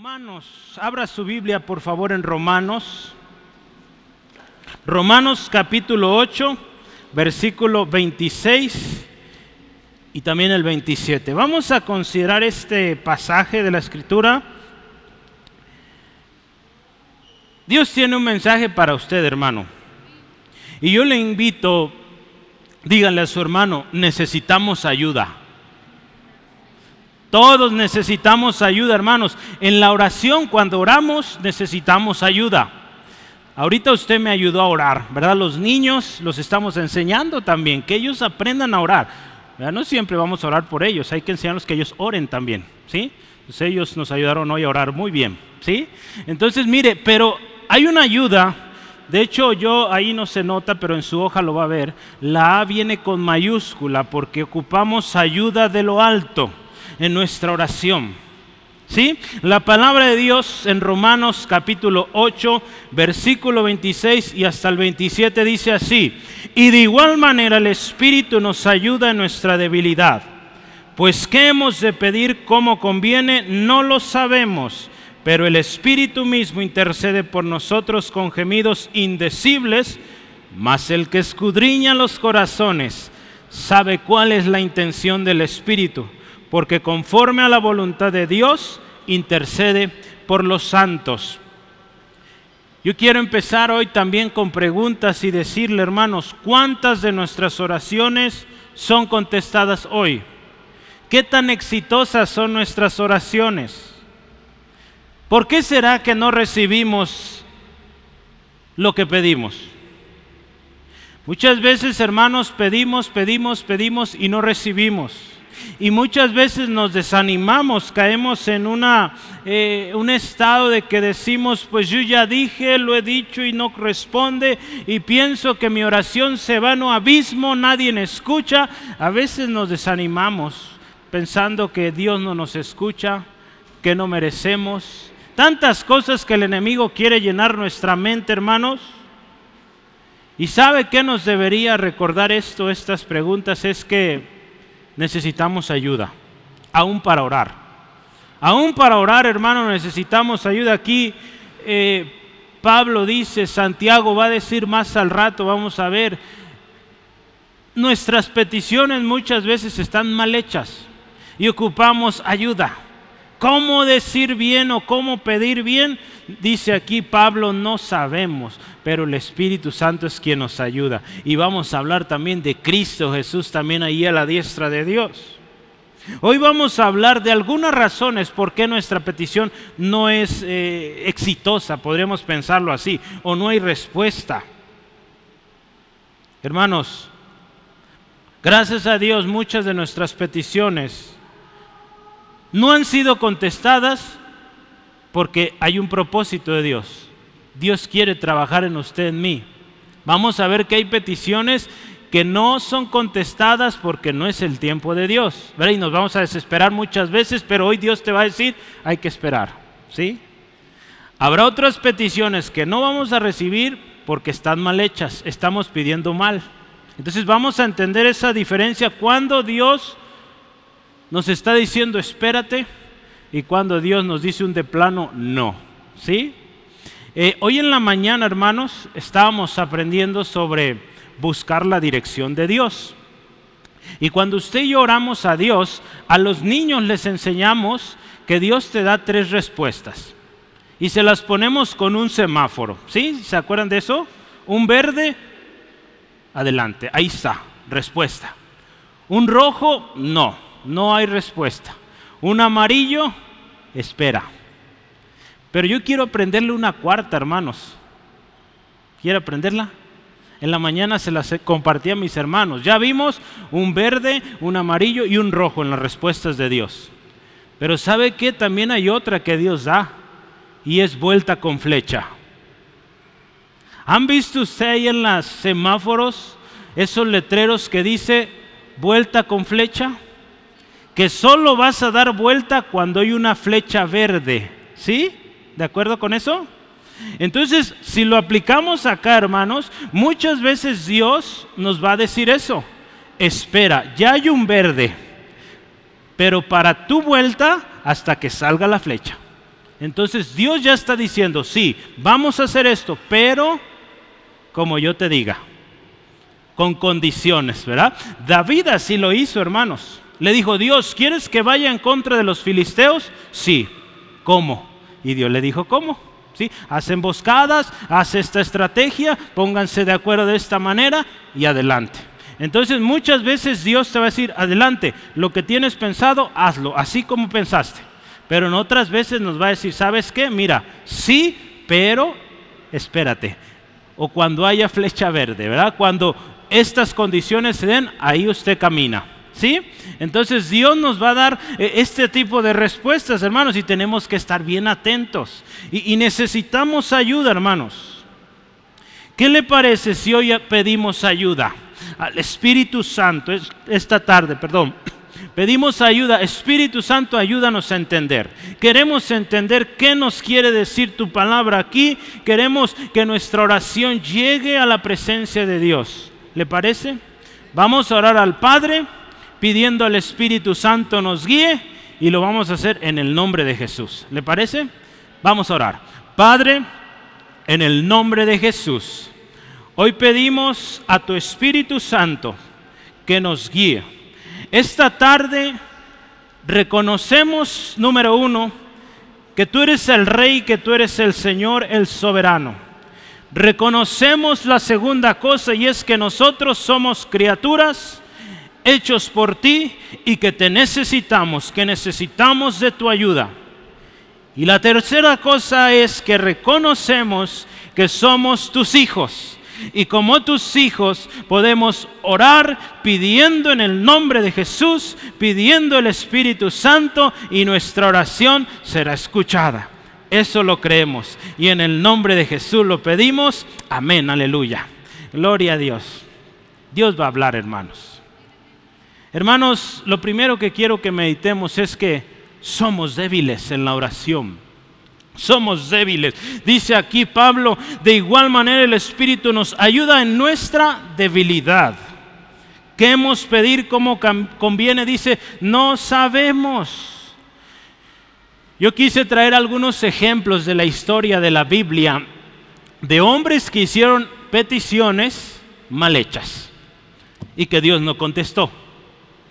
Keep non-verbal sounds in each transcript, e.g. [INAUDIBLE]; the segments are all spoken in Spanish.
Romanos, abra su Biblia por favor en Romanos. Romanos capítulo 8, versículo 26 y también el 27. Vamos a considerar este pasaje de la escritura. Dios tiene un mensaje para usted, hermano. Y yo le invito, díganle a su hermano, necesitamos ayuda. Todos necesitamos ayuda, hermanos. En la oración, cuando oramos, necesitamos ayuda. Ahorita usted me ayudó a orar, ¿verdad? Los niños los estamos enseñando también, que ellos aprendan a orar. No siempre vamos a orar por ellos, hay que enseñarlos que ellos oren también, ¿sí? Entonces ellos nos ayudaron hoy a orar muy bien, ¿sí? Entonces, mire, pero hay una ayuda, de hecho yo ahí no se nota, pero en su hoja lo va a ver, la A viene con mayúscula porque ocupamos ayuda de lo alto en nuestra oración. ¿Sí? La palabra de Dios en Romanos capítulo 8, versículo 26 y hasta el 27 dice así, y de igual manera el Espíritu nos ayuda en nuestra debilidad, pues qué hemos de pedir como conviene, no lo sabemos, pero el Espíritu mismo intercede por nosotros con gemidos indecibles, mas el que escudriña los corazones sabe cuál es la intención del Espíritu porque conforme a la voluntad de Dios intercede por los santos. Yo quiero empezar hoy también con preguntas y decirle, hermanos, ¿cuántas de nuestras oraciones son contestadas hoy? ¿Qué tan exitosas son nuestras oraciones? ¿Por qué será que no recibimos lo que pedimos? Muchas veces, hermanos, pedimos, pedimos, pedimos y no recibimos. Y muchas veces nos desanimamos, caemos en una, eh, un estado de que decimos, pues yo ya dije, lo he dicho y no responde, y pienso que mi oración se va en un abismo, nadie me escucha. A veces nos desanimamos pensando que Dios no nos escucha, que no merecemos. Tantas cosas que el enemigo quiere llenar nuestra mente, hermanos. ¿Y sabe qué nos debería recordar esto, estas preguntas? Es que necesitamos ayuda, aún para orar. Aún para orar, hermano, necesitamos ayuda. Aquí eh, Pablo dice, Santiago va a decir más al rato, vamos a ver, nuestras peticiones muchas veces están mal hechas y ocupamos ayuda. ¿Cómo decir bien o cómo pedir bien? Dice aquí Pablo, no sabemos, pero el Espíritu Santo es quien nos ayuda. Y vamos a hablar también de Cristo Jesús también ahí a la diestra de Dios. Hoy vamos a hablar de algunas razones por qué nuestra petición no es eh, exitosa, podríamos pensarlo así, o no hay respuesta. Hermanos, gracias a Dios muchas de nuestras peticiones no han sido contestadas porque hay un propósito de Dios. Dios quiere trabajar en usted, en mí. Vamos a ver que hay peticiones que no son contestadas porque no es el tiempo de Dios. Y nos vamos a desesperar muchas veces, pero hoy Dios te va a decir, hay que esperar. ¿Sí? Habrá otras peticiones que no vamos a recibir porque están mal hechas, estamos pidiendo mal. Entonces vamos a entender esa diferencia cuando Dios nos está diciendo espérate y cuando Dios nos dice un de plano no. ¿Sí? Eh, hoy en la mañana, hermanos, estábamos aprendiendo sobre buscar la dirección de Dios. Y cuando usted y yo oramos a Dios, a los niños les enseñamos que Dios te da tres respuestas. Y se las ponemos con un semáforo. ¿Sí? ¿Se acuerdan de eso? Un verde, adelante. Ahí está, respuesta. Un rojo, no no hay respuesta. Un amarillo, espera. Pero yo quiero aprenderle una cuarta, hermanos. ¿Quiere aprenderla? En la mañana se las compartí a mis hermanos. Ya vimos un verde, un amarillo y un rojo en las respuestas de Dios. Pero ¿sabe qué? También hay otra que Dios da y es vuelta con flecha. ¿Han visto usted ahí en los semáforos esos letreros que dice vuelta con flecha? Que solo vas a dar vuelta cuando hay una flecha verde. ¿Sí? ¿De acuerdo con eso? Entonces, si lo aplicamos acá, hermanos, muchas veces Dios nos va a decir eso. Espera, ya hay un verde, pero para tu vuelta hasta que salga la flecha. Entonces Dios ya está diciendo, sí, vamos a hacer esto, pero como yo te diga, con condiciones, ¿verdad? David así lo hizo, hermanos. Le dijo, Dios, ¿quieres que vaya en contra de los filisteos? Sí. ¿Cómo? Y Dios le dijo, ¿cómo? ¿Sí? Haz emboscadas, haz esta estrategia, pónganse de acuerdo de esta manera y adelante. Entonces muchas veces Dios te va a decir, adelante, lo que tienes pensado, hazlo, así como pensaste. Pero en otras veces nos va a decir, ¿sabes qué? Mira, sí, pero espérate. O cuando haya flecha verde, ¿verdad? Cuando estas condiciones se den, ahí usted camina. ¿Sí? Entonces Dios nos va a dar eh, este tipo de respuestas, hermanos, y tenemos que estar bien atentos. Y, necesitamos ayuda, hermanos. ¿Qué le parece si hoy pedimos ayuda? al Espíritu Santo esta tarde, perdón. [COUGHS] Pedimos ayuda, Espíritu Santo, ayúdanos a entender. Queremos entender qué nos quiere decir tu palabra aquí. Queremos que nuestra oración llegue a la presencia de Dios. ¿Le parece? Vamos a orar al Padre pidiendo al Espíritu Santo nos guíe y lo vamos a hacer en el nombre de Jesús. ¿Le parece? Vamos a orar. Padre, en el nombre de Jesús. Hoy pedimos a tu Espíritu Santo que nos guíe. Esta tarde reconocemos, número uno, que tú eres el Rey, que tú eres el Señor, el soberano. Reconocemos la segunda cosa y es que nosotros somos criaturas hechos por ti y que te necesitamos, que necesitamos de tu ayuda. Y la tercera cosa es que reconocemos que somos tus hijos y como tus hijos podemos orar pidiendo en el nombre de Jesús, pidiendo el Espíritu Santo y nuestra oración será escuchada. Eso lo creemos y en el nombre de Jesús lo pedimos. Amén, aleluya. Gloria a Dios. Dios va a hablar, hermanos. Hermanos, lo primero que quiero que meditemos es que somos débiles en la oración somos débiles. Dice aquí Pablo, de igual manera el Espíritu nos ayuda en nuestra debilidad. ¿Qué hemos pedir como conviene? Dice, no sabemos. Yo quise traer algunos ejemplos de la historia de la Biblia de hombres que hicieron peticiones mal hechas y que Dios no contestó.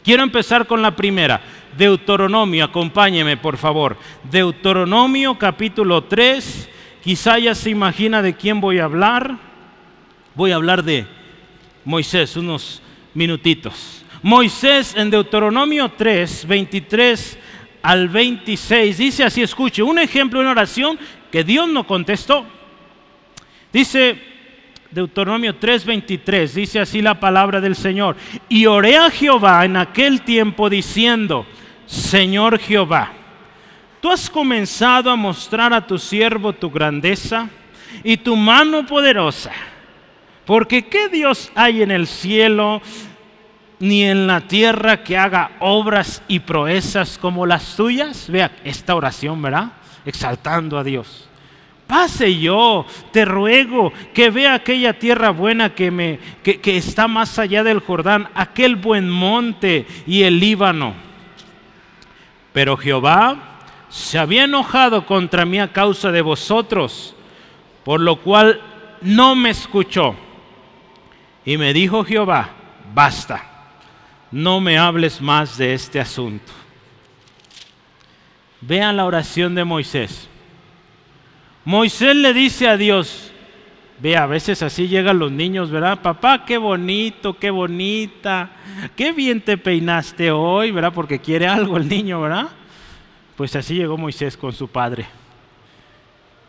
Quiero empezar con la primera. Deuteronomio, acompáñeme por favor. Deuteronomio capítulo 3, quizá ya se imagina de quién voy a hablar. Voy a hablar de Moisés, unos minutitos. Moisés en Deuteronomio 3, 23 al 26, dice así, escuche, un ejemplo, una oración que Dios no contestó. Dice, Deuteronomio 3:23 dice así la palabra del Señor. Y oré a Jehová en aquel tiempo diciendo, Señor Jehová, tú has comenzado a mostrar a tu siervo tu grandeza y tu mano poderosa. Porque ¿qué Dios hay en el cielo ni en la tierra que haga obras y proezas como las tuyas? Vea esta oración, ¿verdad? Exaltando a Dios pase yo, te ruego que vea aquella tierra buena que, me, que, que está más allá del Jordán, aquel buen monte y el Líbano. Pero Jehová se había enojado contra mí a causa de vosotros, por lo cual no me escuchó. Y me dijo Jehová, basta, no me hables más de este asunto. Vean la oración de Moisés. Moisés le dice a Dios, ve, a veces así llegan los niños, ¿verdad? Papá, qué bonito, qué bonita, qué bien te peinaste hoy, ¿verdad? Porque quiere algo el niño, ¿verdad? Pues así llegó Moisés con su padre.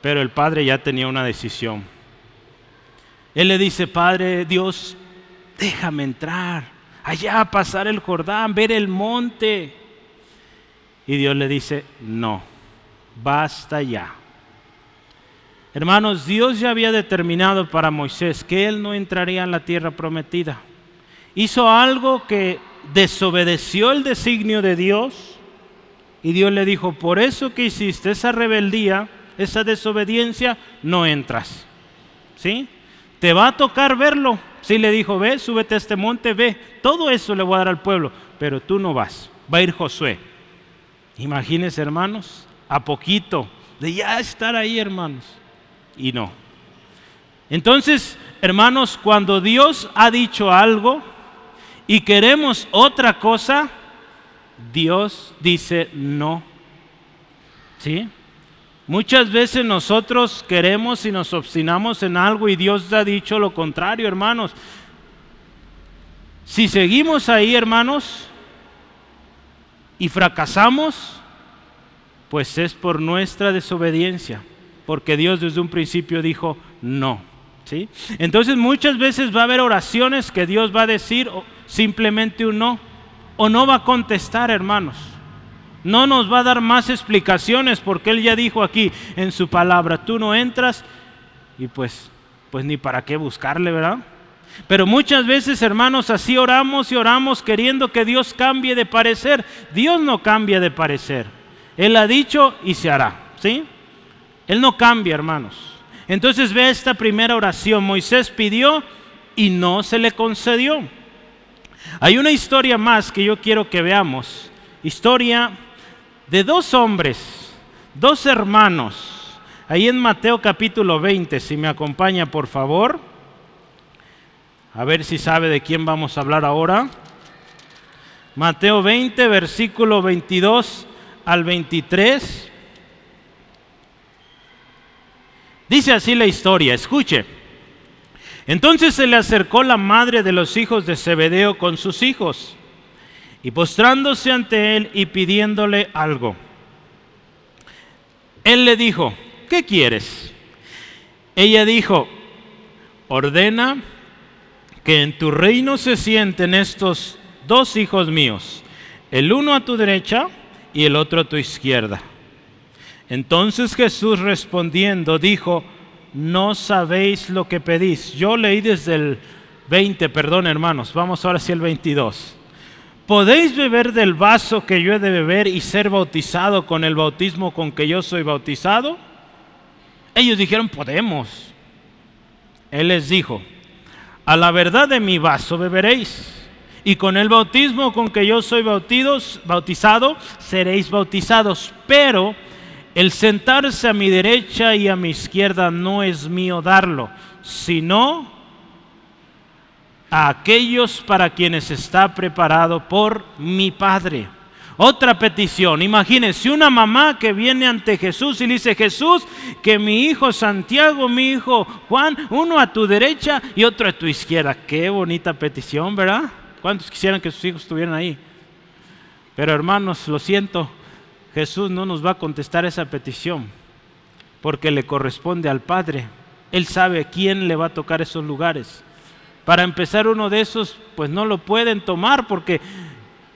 Pero el padre ya tenía una decisión. Él le dice, Padre Dios, déjame entrar, allá pasar el Jordán, ver el monte. Y Dios le dice, no, basta ya. Hermanos, Dios ya había determinado para Moisés que él no entraría en la tierra prometida. Hizo algo que desobedeció el designio de Dios y Dios le dijo, por eso que hiciste esa rebeldía, esa desobediencia, no entras. ¿Sí? Te va a tocar verlo. Sí le dijo, ve, súbete a este monte, ve, todo eso le voy a dar al pueblo, pero tú no vas, va a ir Josué. Imagínense hermanos, a poquito de ya estar ahí, hermanos. Y no. Entonces, hermanos, cuando Dios ha dicho algo y queremos otra cosa, Dios dice no. ¿Sí? Muchas veces nosotros queremos y nos obstinamos en algo y Dios ha dicho lo contrario, hermanos. Si seguimos ahí, hermanos, y fracasamos, pues es por nuestra desobediencia, porque Dios desde un principio dijo no. ¿sí? Entonces muchas veces va a haber oraciones que Dios va a decir simplemente un no, o no va a contestar, hermanos. No nos va a dar más explicaciones porque Él ya dijo aquí en su palabra, tú no entras y pues, pues ni para qué buscarle, ¿verdad? Pero muchas veces, hermanos, así oramos y oramos queriendo que Dios cambie de parecer. Dios no cambia de parecer. Él ha dicho y se hará, ¿sí? Él no cambia, hermanos. Entonces ve esta primera oración. Moisés pidió y no se le concedió. Hay una historia más que yo quiero que veamos. Historia de dos hombres, dos hermanos, ahí en Mateo capítulo 20, si me acompaña por favor. A ver si sabe de quién vamos a hablar ahora. Mateo 20, versículo 22 al 23. Dice así la historia, escuche. Entonces se le acercó la madre de los hijos de Zebedeo con sus hijos y postrándose ante él y pidiéndole algo. Él le dijo, ¿qué quieres? Ella dijo, ordena que en tu reino se sienten estos dos hijos míos, el uno a tu derecha y el otro a tu izquierda. Entonces Jesús respondiendo dijo, no sabéis lo que pedís. Yo leí desde el 20, perdón hermanos, vamos ahora hacia el 22. ¿Podéis beber del vaso que yo he de beber y ser bautizado con el bautismo con que yo soy bautizado? Ellos dijeron, podemos. Él les dijo, a la verdad de mi vaso beberéis, y con el bautismo con que yo soy bautizado, seréis bautizados. Pero el sentarse a mi derecha y a mi izquierda no es mío darlo, sino a aquellos para quienes está preparado por mi Padre. Otra petición, imagínense una mamá que viene ante Jesús y le dice, Jesús, que mi hijo Santiago, mi hijo Juan, uno a tu derecha y otro a tu izquierda. Qué bonita petición, ¿verdad? ¿Cuántos quisieran que sus hijos estuvieran ahí? Pero hermanos, lo siento, Jesús no nos va a contestar esa petición porque le corresponde al Padre. Él sabe quién le va a tocar esos lugares. Para empezar uno de esos, pues no lo pueden tomar porque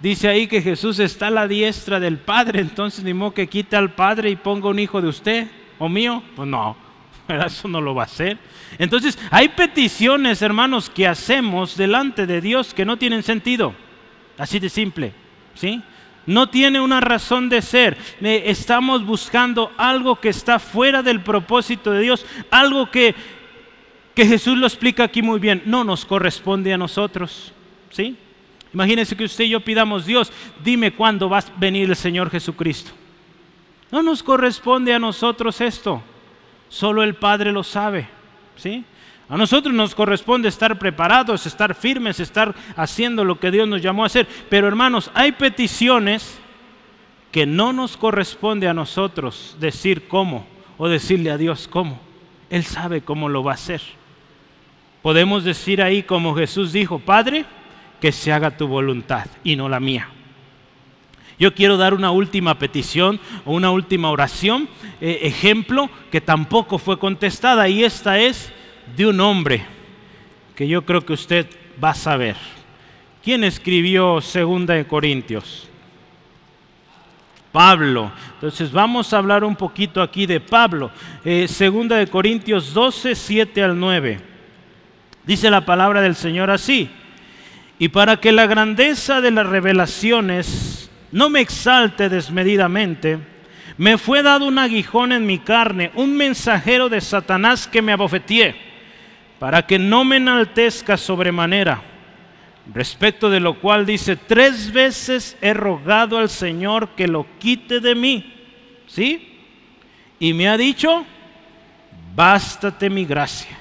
dice ahí que Jesús está a la diestra del Padre, entonces ni modo que quite al Padre y ponga un hijo de usted o mío. Pues no, [LAUGHS] eso no lo va a hacer. Entonces hay peticiones, hermanos, que hacemos delante de Dios que no tienen sentido. Así de simple, ¿sí? No tiene una razón de ser. Estamos buscando algo que está fuera del propósito de Dios, algo que que Jesús lo explica aquí muy bien, no nos corresponde a nosotros. ¿Sí? Imagínense que usted y yo pidamos, Dios, dime cuándo va a venir el Señor Jesucristo. No nos corresponde a nosotros esto, solo el Padre lo sabe. ¿Sí? A nosotros nos corresponde estar preparados, estar firmes, estar haciendo lo que Dios nos llamó a hacer. Pero hermanos, hay peticiones que no nos corresponde a nosotros decir cómo o decirle a Dios cómo. Él sabe cómo lo va a hacer. Podemos decir ahí como Jesús dijo, Padre, que se haga tu voluntad y no la mía. Yo quiero dar una última petición o una última oración, eh, ejemplo, que tampoco fue contestada y esta es de un hombre que yo creo que usted va a saber. ¿Quién escribió Segunda de Corintios? Pablo. Entonces vamos a hablar un poquito aquí de Pablo. Eh, segunda de Corintios 12, 7 al 9. Dice la palabra del Señor así. Y para que la grandeza de las revelaciones no me exalte desmedidamente, me fue dado un aguijón en mi carne, un mensajero de Satanás que me abofeteé, para que no me enaltezca sobremanera. Respecto de lo cual dice, tres veces he rogado al Señor que lo quite de mí. ¿Sí? y me ha dicho, bástate mi gracia,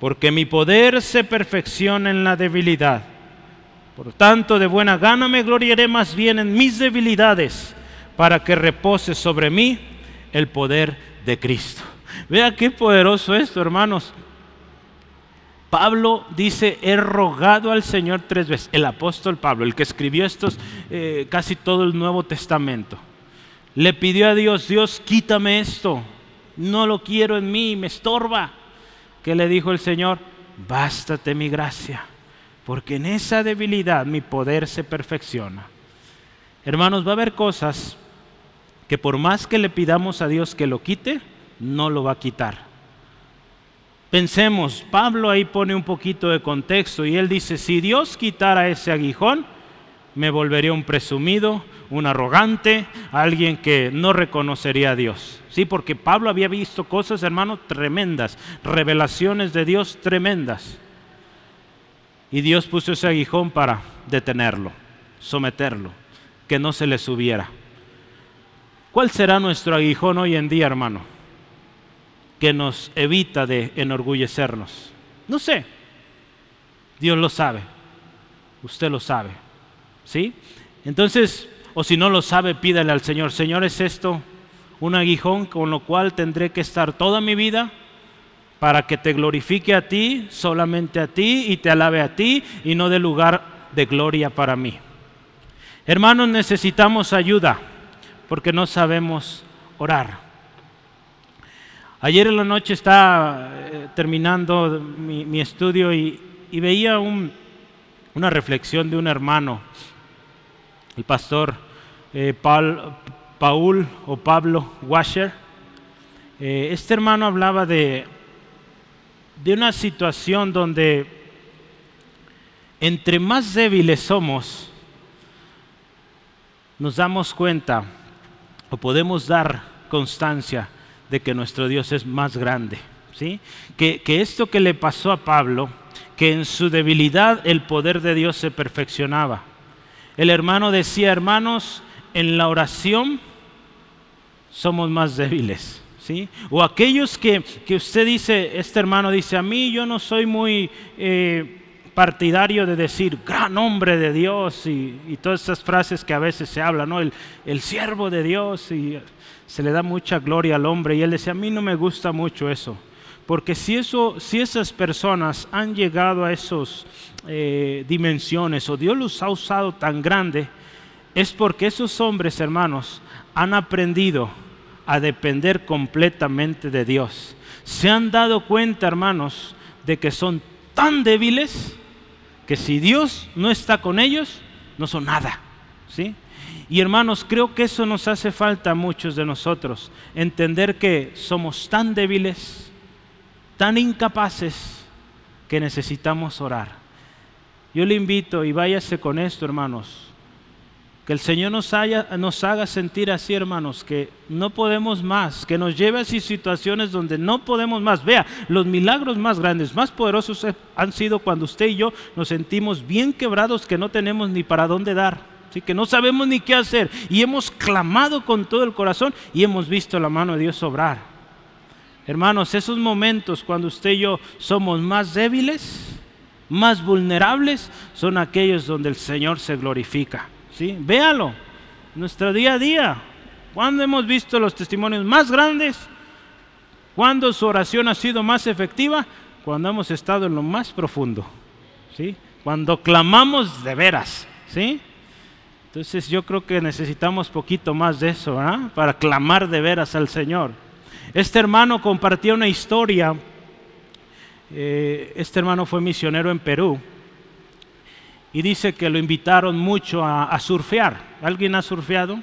porque mi poder se perfecciona en la debilidad. Por tanto, de buena gana me gloriaré más bien en mis debilidades, para que repose sobre mí el poder de Cristo. Vea qué poderoso esto, hermanos. Pablo dice, he rogado al Señor tres veces. El apóstol Pablo, el que escribió estos, eh, casi todo el Nuevo Testamento, le pidió a Dios, Dios, quítame esto, no lo quiero en mí, me estorba. ¿Qué le dijo el Señor? Bástate mi gracia, porque en esa debilidad mi poder se perfecciona. Hermanos, va a haber cosas que por más que le pidamos a Dios que lo quite, no lo va a quitar. Pensemos, Pablo ahí pone un poquito de contexto y él dice, si Dios quitara ese aguijón, me volvería un presumido, un arrogante, alguien que no reconocería a Dios. Sí, porque Pablo había visto cosas, hermano, tremendas, revelaciones de Dios tremendas. Y Dios puso ese aguijón para detenerlo, someterlo, que no se le subiera. ¿Cuál será nuestro aguijón hoy en día, hermano? Que nos evita de enorgullecernos? No sé. Dios lo sabe. Usted lo sabe. ¿Sí? Entonces, o si no lo sabe, pídale al Señor, Señor, ¿es esto un aguijón con lo cual tendré que estar toda mi vida? para que te glorifique a ti, solamente a ti, y te alabe a ti, y no de lugar de gloria para mí. Hermanos, necesitamos ayuda, porque no sabemos orar. Ayer en la noche estaba eh, terminando mi, estudio y, veía una reflexión de un hermano, el pastor eh, Paul, o Pablo Washer. Eh, este hermano hablaba de, de una situación donde entre más débiles somos, nos damos cuenta o podemos dar constancia de que nuestro Dios es más grande. ¿sí? Que, que esto que le pasó a Pablo, que en su debilidad el poder de Dios se perfeccionaba. El hermano decía, hermanos, en la oración somos más débiles. ¿sí? O aquellos que, que, usted dice, este hermano dice, a mí yo no soy muy eh, partidario de decir gran hombre de Dios y, todas esas frases que a veces se hablan, ¿no? el, el siervo de Dios y se le da mucha gloria al hombre y él decía, a mí no me gusta mucho eso, porque si, eso, si esas personas han llegado a esas eh, dimensiones o Dios los ha usado tan grande, es porque esos hombres, hermanos, han aprendido a depender completamente de Dios. Se han dado cuenta, hermanos, de que son tan débiles que si Dios no está con ellos, no son nada. ¿sí? Y hermanos, creo que eso nos hace falta a muchos de nosotros, entender que somos tan débiles, tan incapaces, que necesitamos orar. Yo le invito y váyase con esto, hermanos. Que el Señor nos, nos haga sentir así, hermanos, que no podemos más, que nos lleve a situaciones donde no podemos más. Vea, los milagros más grandes, más poderosos han sido cuando usted y yo nos sentimos bien quebrados que no tenemos ni para dónde dar que no sabemos ni qué hacer. Y hemos clamado con todo el corazón y hemos visto la mano de Dios obrar. Hermanos, esos momentos cuando usted y yo somos más débiles, más vulnerables, son aquellos donde el Señor se glorifica. ¿Sí? Véalo, nuestro día a día. Cuando hemos visto los testimonios más grandes, cuando su oración ha sido más efectiva, cuando hemos estado en lo más profundo. ¿sí? Cuando clamamos de veras. ¿sí? Entonces yo creo que necesitamos poquito más de eso, para clamar de veras al Señor. Este hermano compartía una historia. Eh, este hermano fue misionero en Perú y dice que lo invitaron mucho a, surfear. ¿Alguien ha surfeado?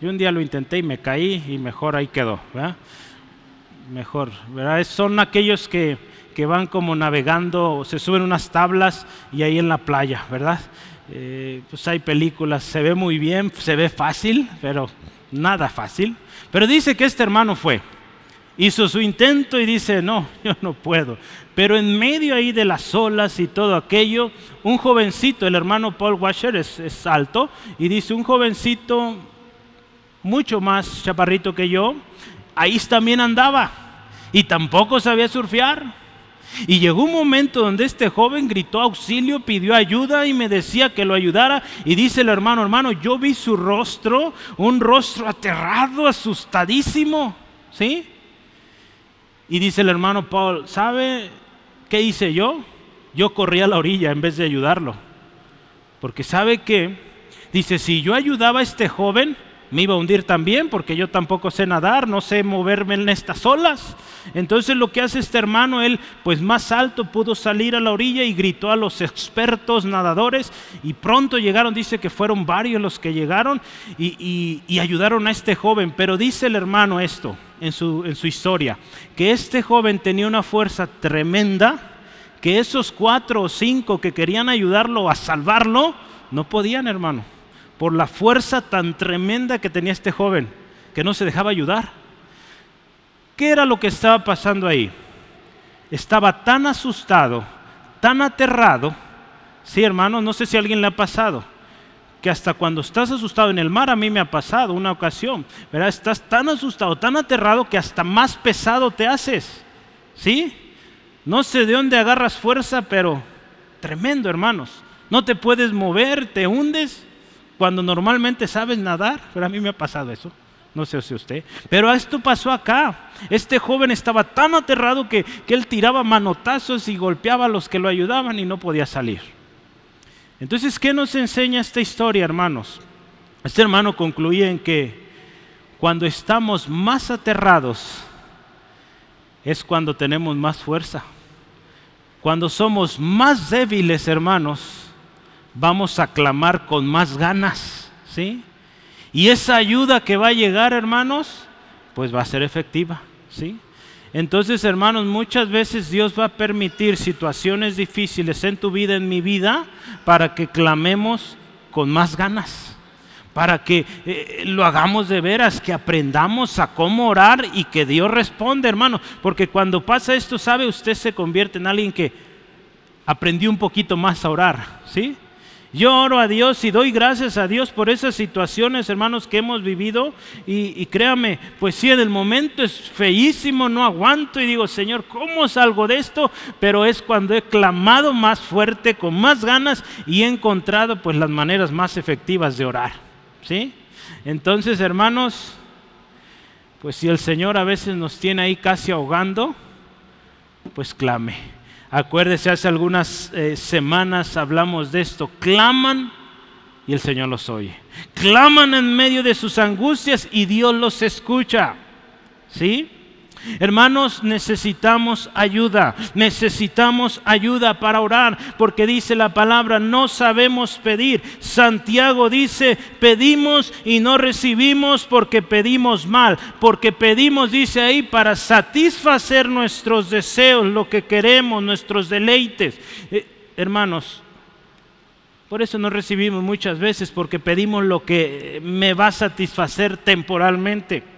Yo un día lo intenté y me caí y mejor ahí quedó. Mejor, ¿verdad? Son aquellos que, que van como navegando, se suben unas tablas y ahí en la playa, ¿verdad? Eh, pues hay películas, se ve muy bien, se ve fácil, pero nada fácil. Pero dice que este hermano fue, hizo su intento y dice, no, [LAUGHS] yo no puedo. Pero en medio ahí de las olas y todo aquello, un jovencito, el hermano Paul Washer es, es alto, y dice, un jovencito mucho más chaparrito que yo, ahí también andaba y tampoco sabía surfear. Y llegó un momento donde este joven gritó auxilio, pidió ayuda y me decía que lo ayudara. Y dice el hermano, hermano, yo vi su rostro, un rostro aterrado, asustadísimo. ¿Sí? Y dice el hermano Paul, ¿sabe qué hice yo? Yo corrí a la orilla en vez de ayudarlo. Porque sabe que, dice, si yo ayudaba a este joven, me iba a hundir también porque yo tampoco sé nadar, no sé moverme en estas olas. Entonces lo que hace este hermano, él pues más alto pudo salir a la orilla y gritó a los expertos nadadores y pronto llegaron, dice que fueron varios los que llegaron y, ayudaron a este joven. Pero dice el hermano esto en su, historia, que este joven tenía una fuerza tremenda, que esos cuatro o cinco que querían ayudarlo a salvarlo, no podían hermano por la fuerza tan tremenda que tenía este joven, que no se dejaba ayudar. ¿Qué era lo que estaba pasando ahí? Estaba tan asustado, tan aterrado, sí hermano, no sé si a alguien le ha pasado, que hasta cuando estás asustado en el mar, a mí me ha pasado una ocasión, ¿verdad? Estás tan asustado, tan aterrado que hasta más pesado te haces, ¿sí? No sé de dónde agarras fuerza, pero tremendo, hermanos. No te puedes mover, te hundes cuando normalmente sabes nadar, pero a mí me ha pasado eso. No sé si usted. Pero esto pasó acá. Este joven estaba tan aterrado que, que él tiraba manotazos y golpeaba a los que lo ayudaban y no podía salir. Entonces, ¿qué nos enseña esta historia, hermanos? Este hermano concluye en que cuando estamos más aterrados es cuando tenemos más fuerza. Cuando somos más débiles, hermanos, vamos a clamar con más ganas, ¿sí? Y esa ayuda que va a llegar, hermanos, pues va a ser efectiva, ¿sí? Entonces, hermanos, muchas veces Dios va a permitir situaciones difíciles en tu vida, en mi vida, para que clamemos con más ganas, para que eh, lo hagamos de veras, que aprendamos a cómo orar y que Dios responde, hermano, porque cuando pasa esto, sabe, usted se convierte en alguien que aprendió un poquito más a orar, ¿sí? Yo oro a Dios y doy gracias a Dios por esas situaciones, hermanos, que hemos vivido. Y, créame, pues sí, en el momento es feísimo, no aguanto y digo, Señor, ¿cómo salgo de esto? Pero es cuando he clamado más fuerte, con más ganas y he encontrado pues las maneras más efectivas de orar. ¿Sí? Entonces, hermanos, pues si el Señor a veces nos tiene ahí casi ahogando, pues clame Acuérdese, hace algunas eh, semanas hablamos de esto. Claman y el Señor los oye. Claman en medio de sus angustias y Dios los escucha. ¿Sí? Hermanos, necesitamos ayuda, necesitamos ayuda para orar, porque dice la palabra, no sabemos pedir. Santiago dice, pedimos y no recibimos porque pedimos mal, porque pedimos, dice ahí, para satisfacer nuestros deseos, lo que queremos, nuestros deleites. Eh, hermanos, por eso no recibimos muchas veces, porque pedimos lo que me va a satisfacer temporalmente.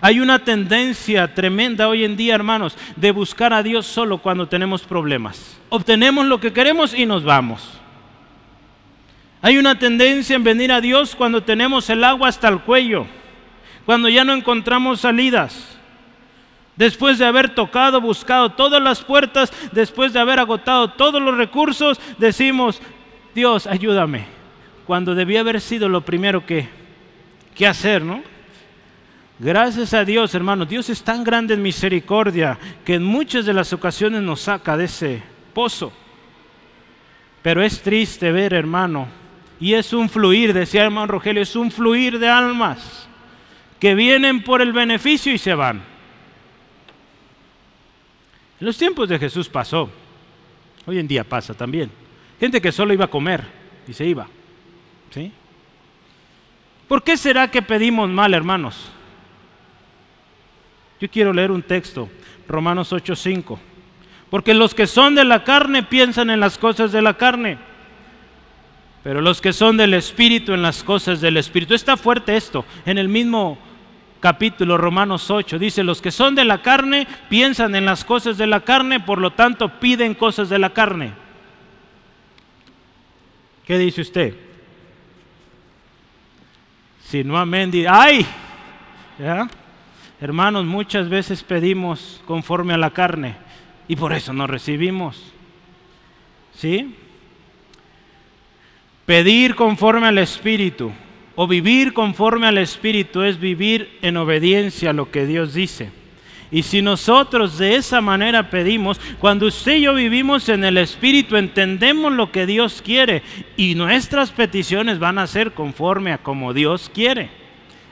Hay una tendencia tremenda hoy en día, hermanos, de buscar a Dios solo cuando tenemos problemas. Obtenemos lo que queremos y nos vamos. Hay una tendencia en venir a Dios cuando tenemos el agua hasta el cuello, cuando ya no encontramos salidas. Después de haber tocado, buscado todas las puertas, después de haber agotado todos los recursos, decimos, Dios, ayúdame. Cuando debía haber sido lo primero que, que hacer, ¿no? Gracias a Dios, hermano. Dios es tan grande en misericordia que en muchas de las ocasiones nos saca de ese pozo. Pero es triste ver, hermano, y es un fluir, decía hermano Rogelio, es un fluir de almas que vienen por el beneficio y se van. En los tiempos de Jesús pasó, hoy en día pasa también. Gente que solo iba a comer y se iba. ¿Sí? ¿Por qué será que pedimos mal, hermanos? Yo quiero leer un texto, Romanos 8:5. Porque los que son de la carne piensan en las cosas de la carne, pero los que son del Espíritu en las cosas del Espíritu. Está fuerte esto. En el mismo capítulo, Romanos 8, dice, los que son de la carne piensan en las cosas de la carne, por lo tanto piden cosas de la carne. ¿Qué dice usted? Si no amén, ¡ay! ¿Ya? Hermanos, muchas veces pedimos conforme a la carne y por eso no recibimos. ¿Sí? Pedir conforme al Espíritu o vivir conforme al Espíritu es vivir en obediencia a lo que Dios dice. Y si nosotros de esa manera pedimos, cuando usted y yo vivimos en el Espíritu, entendemos lo que Dios quiere y nuestras peticiones van a ser conforme a como Dios quiere.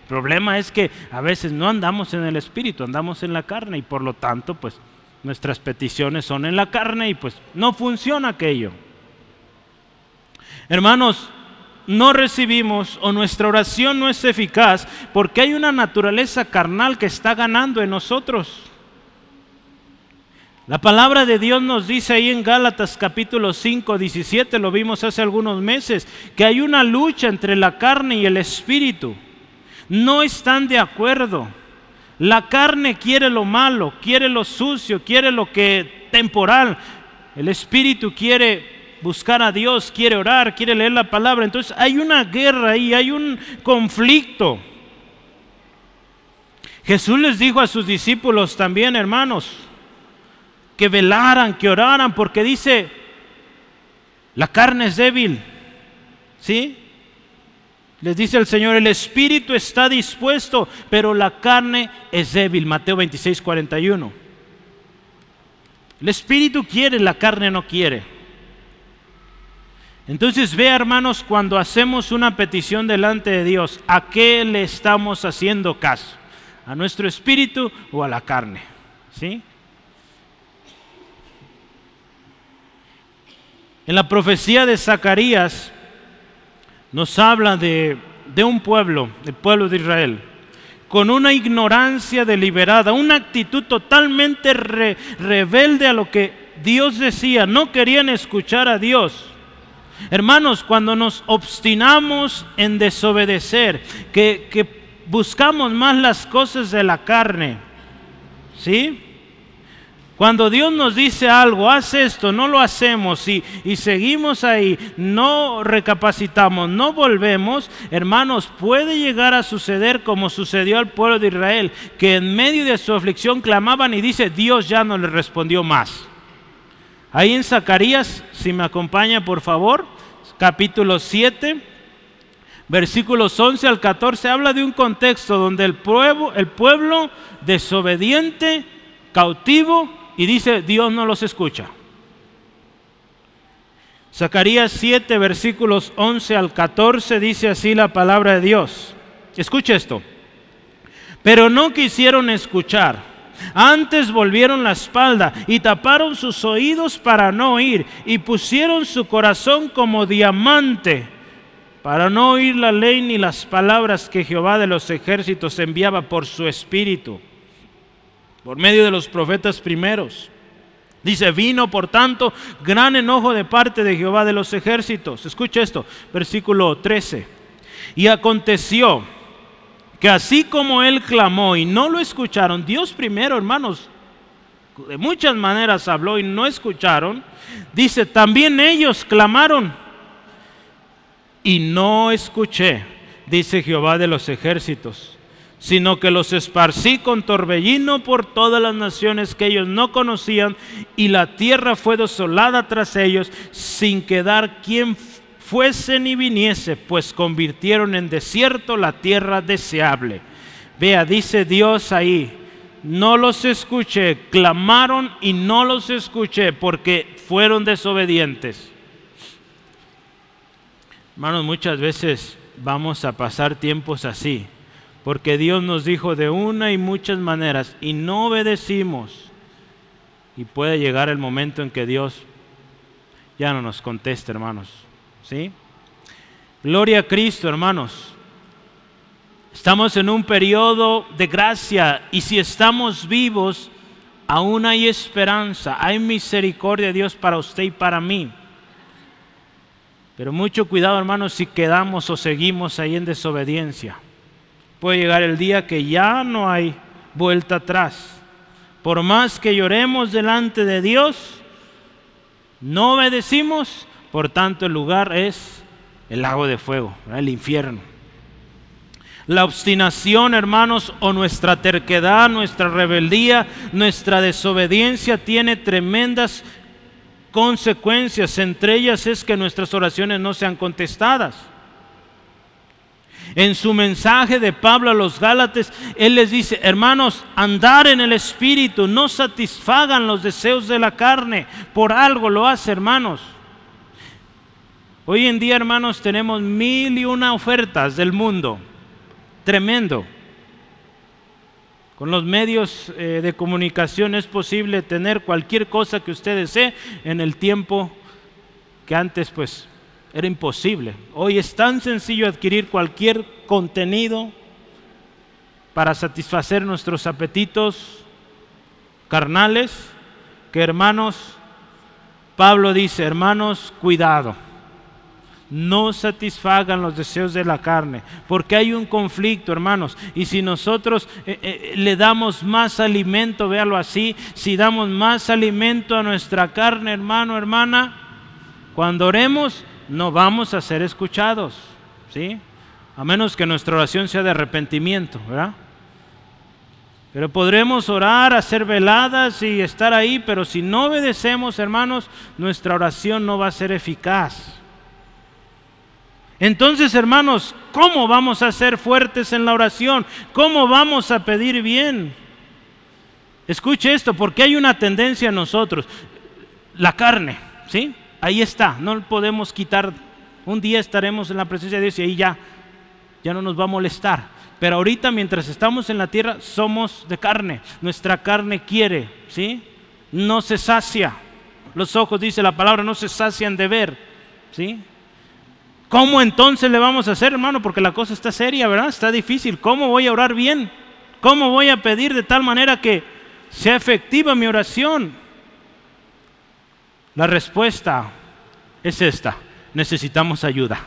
Problema es que a veces no andamos en el Espíritu, andamos en la carne y por lo tanto, pues nuestras peticiones son en la carne y pues no funciona aquello. Hermanos, no recibimos o nuestra oración no es eficaz porque hay una naturaleza carnal que está ganando en nosotros. La palabra de Dios nos dice ahí en Gálatas capítulo 5, 17, lo vimos hace algunos meses, que hay una lucha entre la carne y el espíritu. No están de acuerdo. La carne quiere lo malo, quiere lo sucio, quiere lo que temporal. El espíritu quiere buscar a Dios, quiere orar, quiere leer la palabra. Entonces hay una guerra ahí, hay un conflicto. Jesús les dijo a sus discípulos también, hermanos, que velaran, que oraran, porque dice, la carne es débil. ¿Sí? Les dice el Señor, el espíritu está dispuesto, pero la carne es débil. Mateo 26, 41. El espíritu quiere, la carne no quiere. Entonces ve hermanos, cuando hacemos una petición delante de Dios, ¿a qué le estamos haciendo caso? ¿A nuestro espíritu o a la carne? ¿Sí? En la profecía de Zacarías nos habla de, un pueblo, el pueblo de Israel, con una ignorancia deliberada, una actitud totalmente rebelde a lo que Dios decía. No querían escuchar a Dios. Hermanos, cuando nos obstinamos en desobedecer, que, buscamos más las cosas de la carne, ¿sí? Cuando Dios nos dice algo, haz esto, no lo hacemos y, y, seguimos ahí, no recapacitamos, no volvemos, hermanos, puede llegar a suceder como sucedió al pueblo de Israel, que en medio de su aflicción clamaban y dice, Dios ya no le respondió más. Ahí en Zacarías, si me acompaña por favor, capítulo 7, versículos 11 al 14, habla de un contexto donde el pueblo, el pueblo desobediente, cautivo, y dice, Dios no los escucha. Zacarías 7, versículos 11 al 14, dice así la palabra de Dios. Escucha esto. Pero no quisieron escuchar antes volvieron la espalda y taparon sus oídos para no oír y pusieron su corazón como diamante para no oír la ley ni las palabras que Jehová de los ejércitos enviaba por su espíritu, por medio de los profetas primeros. Dice, vino por tanto gran enojo de parte de Jehová de los ejércitos. Escucha esto, versículo 13. Y aconteció que así como él clamó y no lo escucharon, Dios primero, hermanos, de muchas maneras habló y no escucharon, dice, también ellos clamaron y no escuché, dice Jehová de los ejércitos, sino que los esparcí con torbellino por todas las naciones que ellos no conocían y la tierra fue desolada tras ellos sin quedar quien fuese ni viniese, pues convirtieron en desierto la tierra deseable. Vea, dice Dios ahí, no los escuché, clamaron y no los escuché porque fueron desobedientes. Hermanos, muchas veces vamos a pasar tiempos así, porque Dios nos dijo de una y muchas maneras y no obedecimos. Y puede llegar el momento en que Dios ya no nos conteste, hermanos. ¿Sí? Gloria a Cristo, hermanos. Estamos en un periodo de gracia y si estamos vivos, aún hay esperanza, hay misericordia de Dios para usted y para mí. Pero mucho cuidado, hermanos, si quedamos o seguimos ahí en desobediencia. Puede llegar el día que ya no hay vuelta atrás. Por más que lloremos delante de Dios, no obedecimos, por tanto, el lugar es el lago de fuego, el infierno. La obstinación, hermanos, o nuestra terquedad, nuestra rebeldía, nuestra desobediencia tiene tremendas consecuencias. Entre ellas es que nuestras oraciones no sean contestadas. En su mensaje de Pablo a los Gálatas, él les dice, hermanos, andar en el Espíritu, no satisfagan los deseos de la carne. Por algo lo hace, hermanos. Hoy en día, hermanos, tenemos mil y una ofertas del mundo tremendo. Con los medios eh, de comunicación es posible tener cualquier cosa que usted desee en el tiempo que antes pues era imposible. Hoy es tan sencillo adquirir cualquier contenido para satisfacer nuestros apetitos carnales que hermanos, Pablo dice, hermanos, cuidado no satisfagan los deseos de la carne, porque hay un conflicto, hermanos. Y si nosotros eh, eh, le damos más alimento, véalo así, si damos más alimento a nuestra carne, hermano, hermana, cuando oremos no vamos a ser escuchados, ¿sí? A menos que nuestra oración sea de arrepentimiento, ¿verdad? Pero podremos orar, hacer veladas y estar ahí, pero si no obedecemos, hermanos, nuestra oración no va a ser eficaz. Entonces, hermanos, ¿cómo vamos a ser fuertes en la oración? ¿Cómo vamos a pedir bien? Escuche esto, porque hay una tendencia en nosotros, la carne, ¿sí? Ahí está, no podemos quitar. Un día estaremos en la presencia de Dios y ahí ya, ya no nos va a molestar. Pero ahorita mientras estamos en la tierra somos de carne. Nuestra carne quiere, ¿sí? No se sacia. Los ojos, dice la palabra, no se sacian de ver, ¿sí? ¿Cómo entonces le vamos a hacer, hermano? Porque la cosa está seria, ¿verdad? Está difícil. ¿Cómo voy a orar bien? ¿Cómo voy a pedir de tal manera que sea efectiva mi oración? La respuesta es esta. Necesitamos ayuda.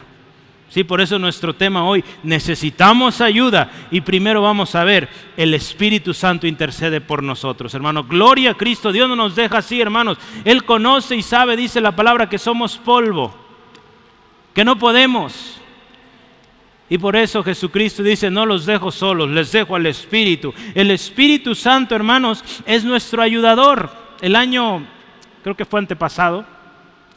Sí, por eso nuestro tema hoy, necesitamos ayuda. Y primero vamos a ver, el Espíritu Santo intercede por nosotros, hermano. Gloria a Cristo, Dios no nos deja así, hermanos. Él conoce y sabe, dice la palabra, que somos polvo que no podemos. Y por eso Jesucristo dice, no los dejo solos, les dejo al Espíritu. El Espíritu Santo, hermanos, es nuestro ayudador. El año, creo que fue antepasado,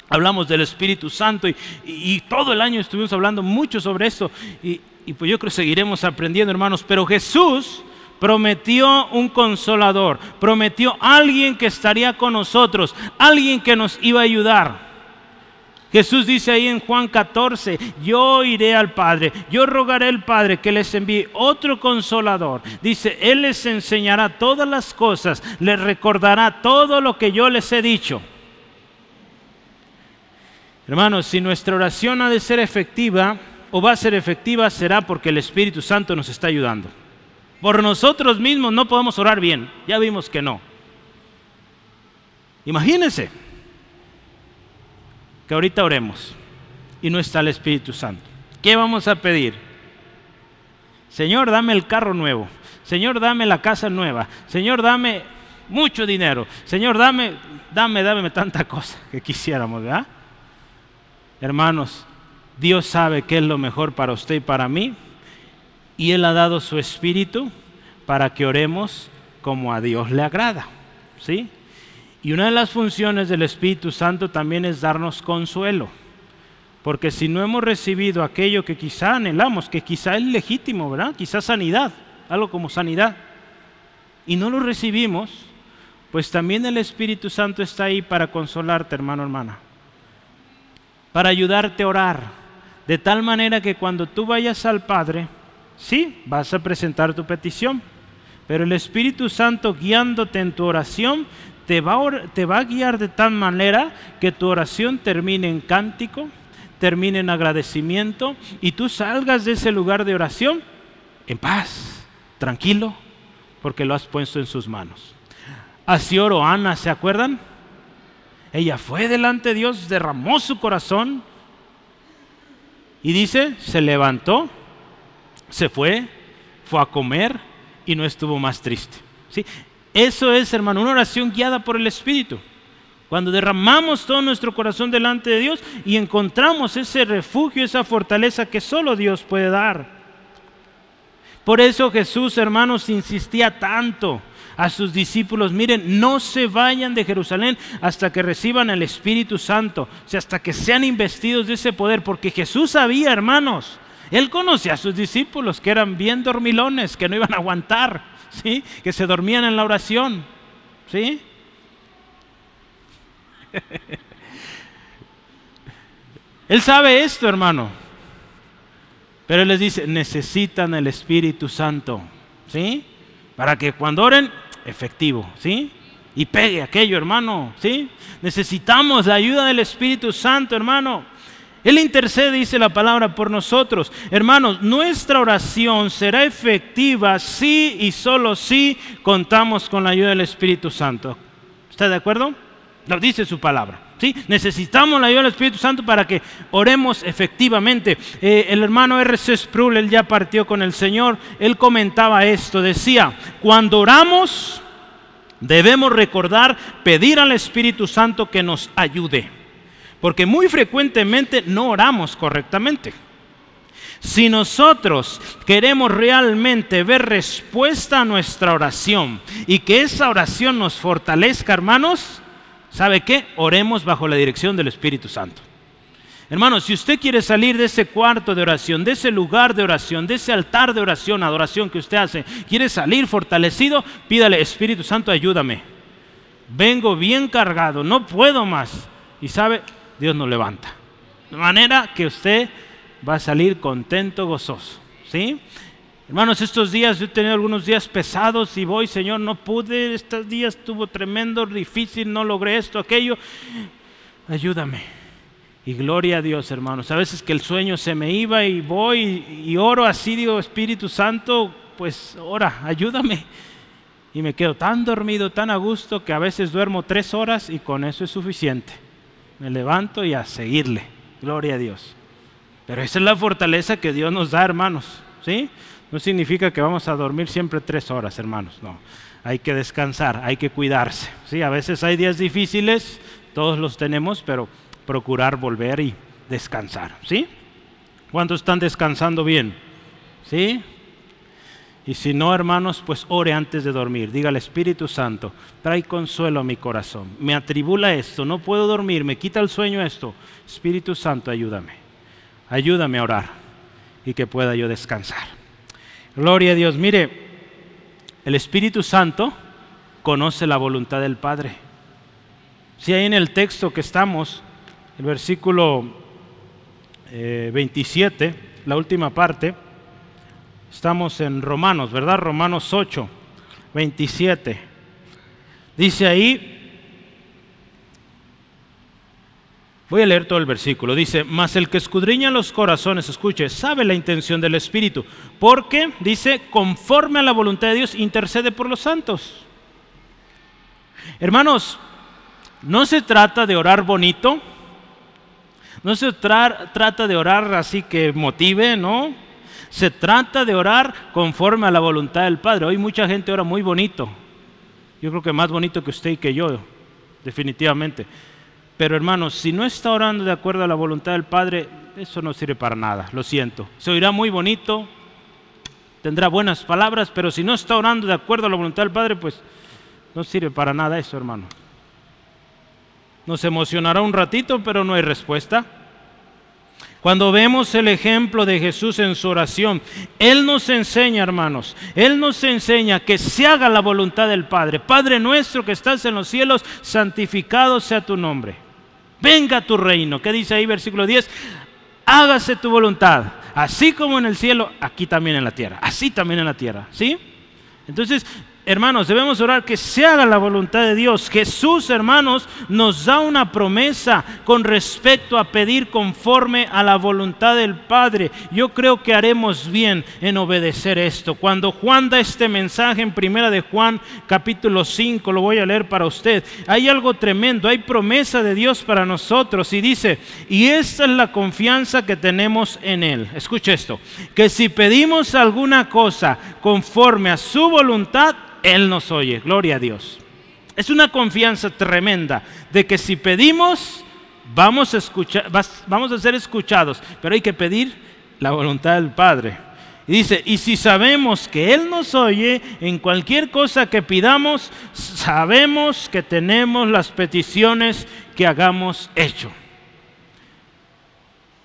hablamos del Espíritu Santo y, todo el año estuvimos hablando mucho sobre esto. Y, pues yo creo que seguiremos aprendiendo, hermanos. Pero Jesús prometió un consolador, prometió alguien que estaría con nosotros, alguien que nos iba a ayudar. Jesús dice ahí en Juan 14, yo iré al Padre, yo rogaré al Padre que les envíe otro consolador. Dice, Él les enseñará todas las cosas, les recordará todo lo que yo les he dicho. Hermanos, si nuestra oración ha de ser efectiva o va a ser efectiva, será porque el Espíritu Santo nos está ayudando. Por nosotros mismos no podemos orar bien, ya vimos que no. Imagínense, que ahorita oremos y no está el Espíritu Santo. ¿Qué vamos a pedir? Señor, dame el carro nuevo. Señor, dame la casa nueva. Señor, dame mucho dinero. Señor, dame, dame, dame tanta cosa que quisiéramos, ¿verdad? Hermanos, Dios sabe qué es lo mejor para usted y para mí. Y Él ha dado su espíritu para que oremos como a Dios le agrada. ¿Sí? Y una de las funciones del Espíritu Santo también es darnos consuelo. Porque si no hemos recibido aquello que quizá anhelamos, que quizá es legítimo, ¿verdad? Quizá sanidad, algo como sanidad, y no lo recibimos, pues también el Espíritu Santo está ahí para consolarte, hermano, hermana. Para ayudarte a orar. De tal manera que cuando tú vayas al Padre, sí, vas a presentar tu petición. Pero el Espíritu Santo guiándote en tu oración te va, a, guiar de tal manera que tu oración termine en cántico, termine en agradecimiento y tú salgas de ese lugar de oración en paz, tranquilo, porque lo has puesto en sus manos. Así oró Ana, ¿se acuerdan? Ella fue delante de Dios, derramó su corazón y dice, se levantó, se fue, fue a comer y no estuvo más triste. ¿Sí? Eso es, hermano, una oración guiada por el Espíritu. Cuando derramamos todo nuestro corazón delante de Dios y encontramos ese refugio, esa fortaleza que solo Dios puede dar. Por eso Jesús, hermanos, insistía tanto a sus discípulos, miren, no se vayan de Jerusalén hasta que reciban el Espíritu Santo, o sea, hasta que sean investidos de ese poder, porque Jesús sabía, hermanos, él conocía a sus discípulos que eran bien dormilones, que no iban a aguantar, ¿sí? que se dormían en la oración. ¿sí? [LAUGHS] Él sabe esto, hermano. Pero Él les dice, necesitan el Espíritu Santo, ¿sí? Para que cuando oren, efectivo, ¿sí? Y pegue aquello, hermano, ¿sí? Necesitamos la ayuda del Espíritu Santo, hermano. Él intercede, dice la palabra, por nosotros. Hermanos, nuestra oración será efectiva si y solo si contamos con la ayuda del Espíritu Santo. ¿Está de acuerdo? Lo dice su palabra. ¿sí? Necesitamos la ayuda del Espíritu Santo para que oremos efectivamente. Eh, el hermano R.C. Sproul, él ya partió con el Señor, él comentaba esto, decía, cuando oramos debemos recordar pedir al Espíritu Santo que nos ayude porque muy frecuentemente no oramos correctamente. Si nosotros queremos realmente ver respuesta a nuestra oración y que esa oración nos fortalezca, hermanos, ¿sabe qué? Oremos bajo la dirección del Espíritu Santo. Hermanos, si usted quiere salir de ese cuarto de oración, de ese lugar de oración, de ese altar de oración, adoración que usted hace, quiere salir fortalecido, pídale, Espíritu Santo, ayúdame. Vengo bien cargado, no puedo más. Y sabe, Dios nos levanta. De manera que usted va a salir contento, gozoso. ¿Sí? Hermanos, estos días yo he tenido algunos días pesados y voy, Señor, no pude, estos días estuvo tremendo, difícil, no logré esto, aquello. Ayúdame. Y gloria a Dios, hermanos. A veces que el sueño se me iba y voy y oro así, digo, Espíritu Santo, pues ora, ayúdame. Y me quedo tan dormido, tan a gusto, que a veces duermo tres horas y con eso es suficiente me levanto y a seguirle. Gloria a Dios. Pero esa es la fortaleza que Dios nos da, hermanos. ¿Sí? No significa que vamos a dormir siempre tres horas, hermanos. No. Hay que descansar, hay que cuidarse. ¿Sí? A veces hay días difíciles, todos los tenemos, pero procurar volver y descansar. ¿Sí? ¿Cuántos están descansando bien? ¿Sí? Y si no, hermanos, pues ore antes de dormir. Diga al Espíritu Santo, trae consuelo a mi corazón. Me atribula esto, no puedo dormir, me quita el sueño esto. Espíritu Santo, ayúdame. Ayúdame a orar y que pueda yo descansar. Gloria a Dios. Mire, el Espíritu Santo conoce la voluntad del Padre. Si hay en el texto que estamos, el versículo 27, eh, la última parte, Estamos en Romanos, ¿verdad? Romanos 8, 27. Dice ahí, voy a leer todo el versículo, dice, mas el que escudriña los corazones, escuche, sabe la intención del Espíritu, porque, dice, conforme a la voluntad de Dios, intercede por los santos. Hermanos, no se trata de orar bonito, no se trata de orar así que motive, ¿no? Se trata de orar conforme a la voluntad del Padre. Hoy mucha gente ora muy bonito. Yo creo que más bonito que usted y que yo, definitivamente. Pero hermanos, si no está orando de acuerdo a la voluntad del Padre, eso no sirve para nada, lo siento. Se oirá muy bonito, tendrá buenas palabras, pero si no está orando de acuerdo a la voluntad del Padre, pues no sirve para nada eso, hermano. Nos emocionará un ratito, pero no hay respuesta. Cuando vemos el ejemplo de Jesús en su oración, Él nos enseña, hermanos, Él nos enseña que se haga la voluntad del Padre. Padre nuestro que estás en los cielos, santificado sea tu nombre. Venga tu reino. ¿Qué dice ahí versículo 10? Hágase tu voluntad, así como en el cielo, aquí también en la tierra. Así también en la tierra. ¿Sí? Entonces, Hermanos, debemos orar que se haga la voluntad de Dios. Jesús, hermanos, nos da una promesa con respecto a pedir conforme a la voluntad del Padre. Yo creo que haremos bien en obedecer esto. Cuando Juan da este mensaje en primera de Juan capítulo 5, lo voy a leer para usted. Hay algo tremendo, hay promesa de Dios para nosotros y dice, y esta es la confianza que tenemos en Él. Escuche esto, que si pedimos alguna cosa conforme a su voluntad, él nos oye. Gloria a Dios. Es una confianza tremenda de que si pedimos, vamos a, escuchar, vamos a ser escuchados, pero hay que pedir la voluntad del Padre. Y dice, y si sabemos que Él nos oye en cualquier cosa que pidamos, sabemos que tenemos las peticiones que hagamos hecho.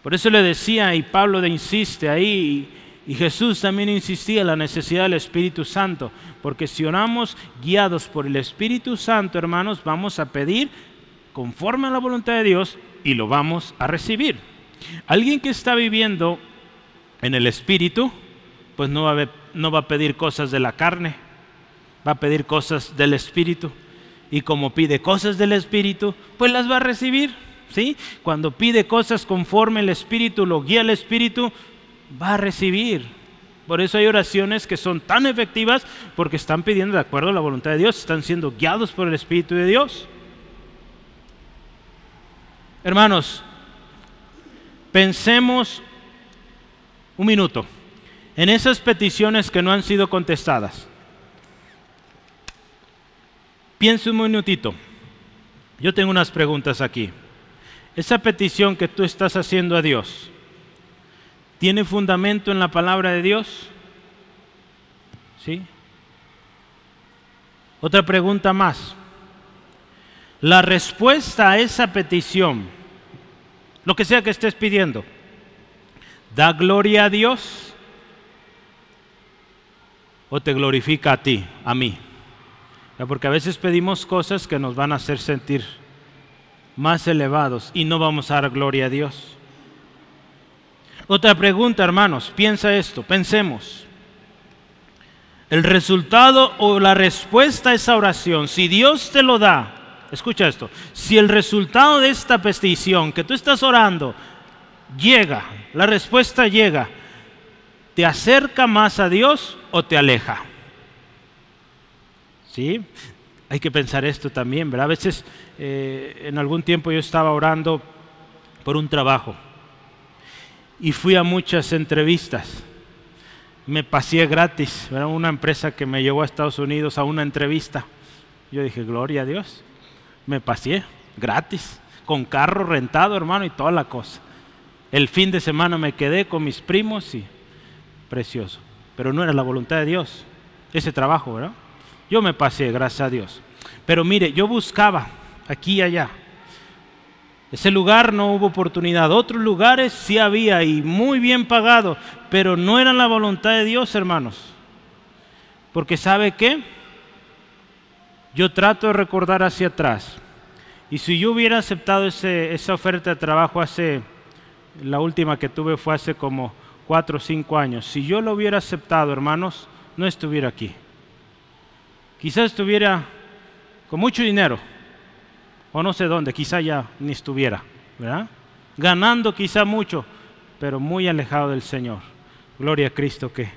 Por eso le decía, y Pablo le insiste ahí, y Jesús también insistía en la necesidad del Espíritu Santo, porque si oramos guiados por el Espíritu Santo, hermanos, vamos a pedir conforme a la voluntad de Dios y lo vamos a recibir. Alguien que está viviendo en el Espíritu, pues no va, a, no va a pedir cosas de la carne, va a pedir cosas del Espíritu. Y como pide cosas del Espíritu, pues las va a recibir. ¿sí? Cuando pide cosas conforme el Espíritu, lo guía el Espíritu, va a recibir. Por eso hay oraciones que son tan efectivas porque están pidiendo de acuerdo a la voluntad de Dios, están siendo guiados por el Espíritu de Dios. Hermanos, pensemos un minuto en esas peticiones que no han sido contestadas. Piense un minutito. Yo tengo unas preguntas aquí. Esa petición que tú estás haciendo a Dios, ¿tiene fundamento en la palabra de Dios? ¿Sí? Otra pregunta más. La respuesta a esa petición, lo que sea que estés pidiendo, ¿da gloria a Dios? o te glorifica a ti, a mí. Porque a veces pedimos cosas que nos van a hacer sentir más elevados y no vamos a dar gloria a Dios. Otra pregunta, hermanos, piensa esto, pensemos. El resultado o la respuesta a esa oración, si Dios te lo da, escucha esto, si el resultado de esta petición que tú estás orando llega, la respuesta llega, ¿te acerca más a Dios o te aleja? ¿Sí? Hay que pensar esto también, ¿verdad? A veces eh, en algún tiempo yo estaba orando por un trabajo y fui a muchas entrevistas. Me pasé gratis, era una empresa que me llevó a Estados Unidos a una entrevista. Yo dije, gloria a Dios, me pasé gratis, con carro rentado, hermano, y toda la cosa. El fin de semana me quedé con mis primos y precioso. Pero no era la voluntad de Dios ese trabajo, ¿verdad? Yo me pasé, gracias a Dios. Pero mire, yo buscaba aquí y allá. Ese lugar no hubo oportunidad. Otros lugares sí había y muy bien pagado, pero no era la voluntad de Dios, hermanos. Porque ¿sabe qué? Yo trato de recordar hacia atrás. Y si yo hubiera aceptado esa oferta de trabajo hace, la última que tuve fue hace como cuatro o cinco años, si yo lo hubiera aceptado, hermanos, no estuviera aquí. Quizás estuviera con mucho dinero, o no sé dónde, quizá ya ni estuviera, ¿verdad? Ganando quizá mucho, pero muy alejado del Señor. Gloria a Cristo que,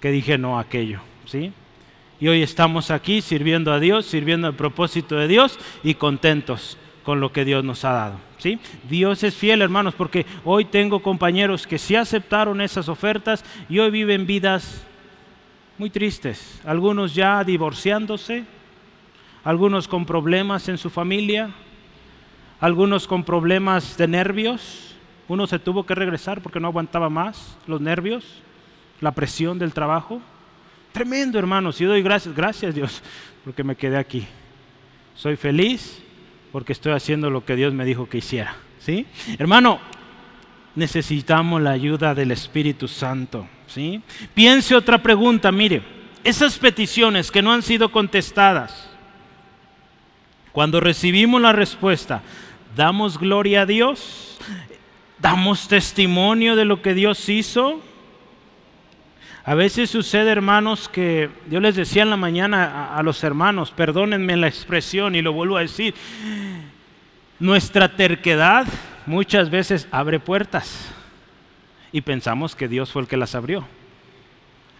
que dije no a aquello, ¿sí? Y hoy estamos aquí sirviendo a Dios, sirviendo al propósito de Dios y contentos con lo que Dios nos ha dado. ¿sí? Dios es fiel, hermanos, porque hoy tengo compañeros que sí aceptaron esas ofertas y hoy viven vidas muy tristes. Algunos ya divorciándose, algunos con problemas en su familia, algunos con problemas de nervios. Uno se tuvo que regresar porque no aguantaba más los nervios, la presión del trabajo. Tremendo, hermanos. Y doy gracias, gracias Dios, porque me quedé aquí. Soy feliz porque estoy haciendo lo que Dios me dijo que hiciera. ¿sí? Hermano, necesitamos la ayuda del Espíritu Santo. ¿sí? Piense otra pregunta, mire, esas peticiones que no han sido contestadas, cuando recibimos la respuesta, ¿damos gloria a Dios? ¿Damos testimonio de lo que Dios hizo? A veces sucede, hermanos, que yo les decía en la mañana a, los hermanos, perdónenme la expresión y lo vuelvo a decir, nuestra terquedad muchas veces abre puertas y pensamos que Dios fue el que las abrió.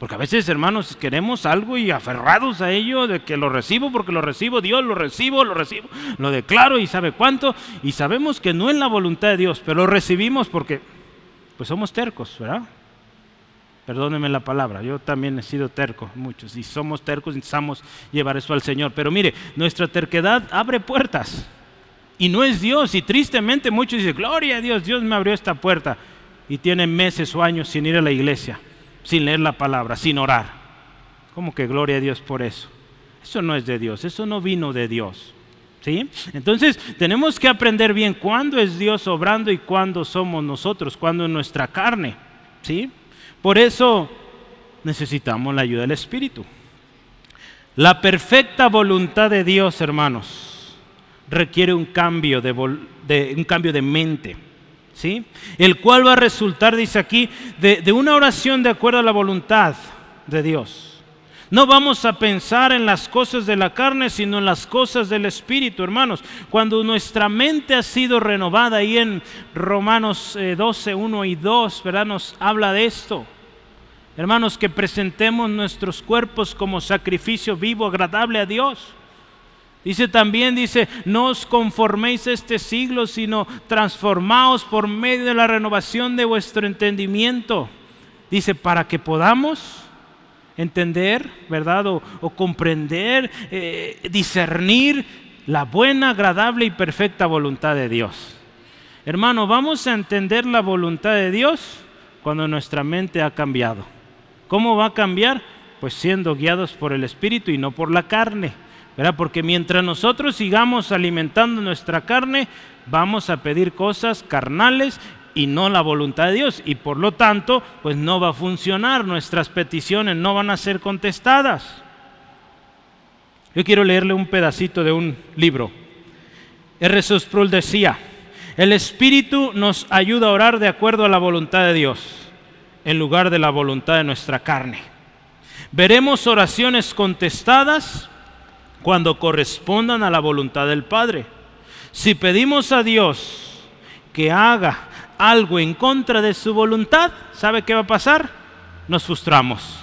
Porque a veces, hermanos, queremos algo y aferrados a ello, de que lo recibo porque lo recibo, Dios lo recibo, lo recibo, lo declaro y sabe cuánto, y sabemos que no es la voluntad de Dios, pero lo recibimos porque pues somos tercos, ¿verdad? Perdónenme la palabra, yo también he sido terco, muchos, y somos tercos, necesitamos llevar eso al Señor. Pero mire, nuestra terquedad abre puertas y no es Dios. Y tristemente muchos dicen, gloria a Dios, Dios me abrió esta puerta y tienen meses o años sin ir a la iglesia. Sin leer la palabra, sin orar. ¿Cómo que gloria a Dios por eso? Eso no es de Dios, eso no vino de Dios. ¿Sí? Entonces tenemos que aprender bien cuándo es Dios obrando y cuándo somos nosotros, cuándo es nuestra carne. ¿Sí? Por eso necesitamos la ayuda del Espíritu. La perfecta voluntad de Dios, hermanos, requiere un cambio de, un cambio de mente. ¿Sí? El cual va a resultar, dice aquí, de una oración de acuerdo a la voluntad de Dios. No vamos a pensar en las cosas de la carne, sino en las cosas del Espíritu, hermanos. Cuando nuestra mente ha sido renovada, ahí en Romanos 12, eh, 1 y 2, ¿verdad? Nos habla de esto. Hermanos, que presentemos nuestros cuerpos como sacrificio vivo, agradable a Dios. Dice también, dice, no os conforméis a este siglo, sino transformaos por medio de la renovación de vuestro entendimiento. Dice, para que podamos entender, ¿verdad? O, comprender, eh, discernir la buena, agradable y perfecta voluntad de Dios. Hermano, vamos a entender la voluntad de Dios cuando nuestra mente ha cambiado. ¿Cómo va a cambiar? Pues siendo guiados por el Espíritu y no por la carne. Porque mientras nosotros sigamos alimentando nuestra carne, vamos a pedir cosas carnales y no la voluntad de Dios. Y por lo tanto, pues no va a funcionar, nuestras peticiones no van a ser contestadas. Yo quiero leerle un pedacito de un libro. R. Sproul decía, el Espíritu nos ayuda a orar de acuerdo a la voluntad de Dios, en lugar de la voluntad de nuestra carne. Veremos oraciones contestadas cuando correspondan a la voluntad del Padre. Si pedimos a Dios que haga algo en contra de su voluntad, ¿sabe qué va a pasar? Nos frustramos.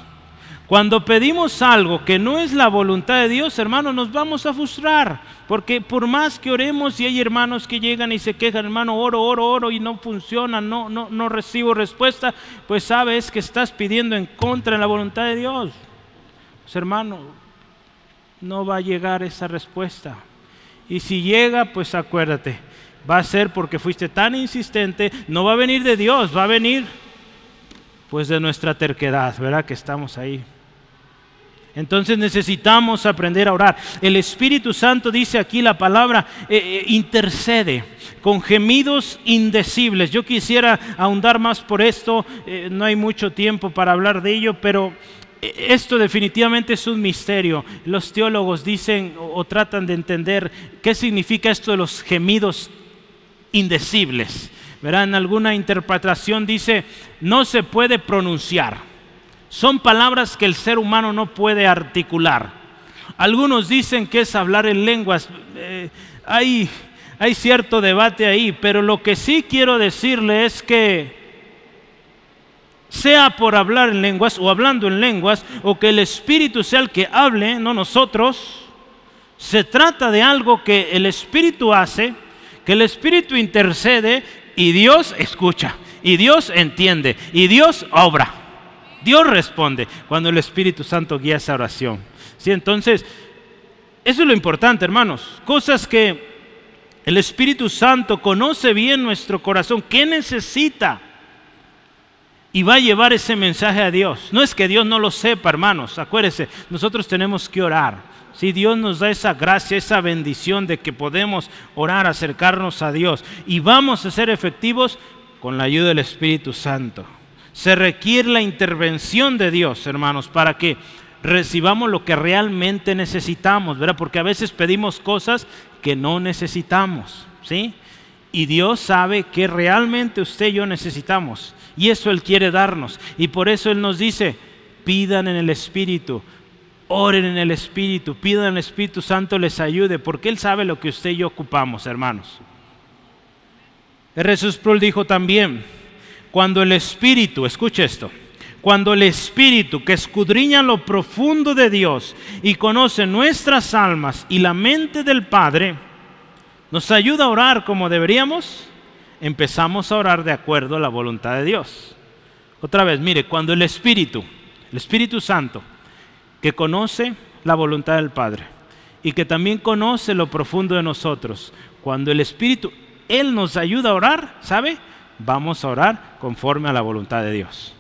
Cuando pedimos algo que no es la voluntad de Dios, hermano, nos vamos a frustrar. Porque por más que oremos y hay hermanos que llegan y se quejan, hermano, oro, oro, oro y no funciona, no, no, no recibo respuesta, pues sabes que estás pidiendo en contra de la voluntad de Dios. Pues hermano, no va a llegar esa respuesta. Y si llega, pues acuérdate, va a ser porque fuiste tan insistente, no va a venir de Dios, va a venir pues de nuestra terquedad, ¿verdad? Que estamos ahí. Entonces necesitamos aprender a orar. El Espíritu Santo dice aquí la palabra, eh, eh, intercede con gemidos indecibles. Yo quisiera ahondar más por esto, eh, no hay mucho tiempo para hablar de ello, pero esto definitivamente es un misterio. Los teólogos dicen o tratan de entender qué significa esto de los gemidos indecibles. ¿verdad? En alguna interpretación dice, no se puede pronunciar. Son palabras que el ser humano no puede articular. Algunos dicen que es hablar en lenguas. Eh, hay, hay cierto debate ahí, pero lo que sí quiero decirle es que sea por hablar en lenguas o hablando en lenguas, o que el Espíritu sea el que hable, no nosotros, se trata de algo que el Espíritu hace que el Espíritu intercede y Dios escucha, y Dios entiende, y Dios obra. Dios responde cuando el Espíritu Santo guía esa oración. ¿Sí? Entonces, eso es lo importante, hermanos. Cosas que el Espíritu Santo conoce bien nuestro corazón. ¿Qué necesita? Y va a llevar ese mensaje a Dios. No es que Dios no lo sepa, hermanos. Acuérdense, nosotros tenemos que orar. Si Dios nos da esa gracia, esa bendición de que podemos orar, acercarnos a Dios y vamos a ser efectivos con la ayuda del Espíritu Santo. Se requiere la intervención de Dios, hermanos, para que recibamos lo que realmente necesitamos, ¿verdad? Porque a veces pedimos cosas que no necesitamos, ¿sí? Y Dios sabe que realmente usted y yo necesitamos. Y eso Él quiere darnos. Y por eso Él nos dice, pidan en el Espíritu, Oren en el Espíritu, pidan al Espíritu Santo les ayude, porque Él sabe lo que usted y yo ocupamos, hermanos. Jesús Prol dijo también, cuando el Espíritu, escuche esto, cuando el Espíritu que escudriña lo profundo de Dios y conoce nuestras almas y la mente del Padre, nos ayuda a orar como deberíamos, empezamos a orar de acuerdo a la voluntad de Dios. Otra vez, mire, cuando el Espíritu, el Espíritu Santo, que conoce la voluntad del Padre y que también conoce lo profundo de nosotros. Cuando el Espíritu, Él nos ayuda a orar, ¿sabe? Vamos a orar conforme a la voluntad de Dios.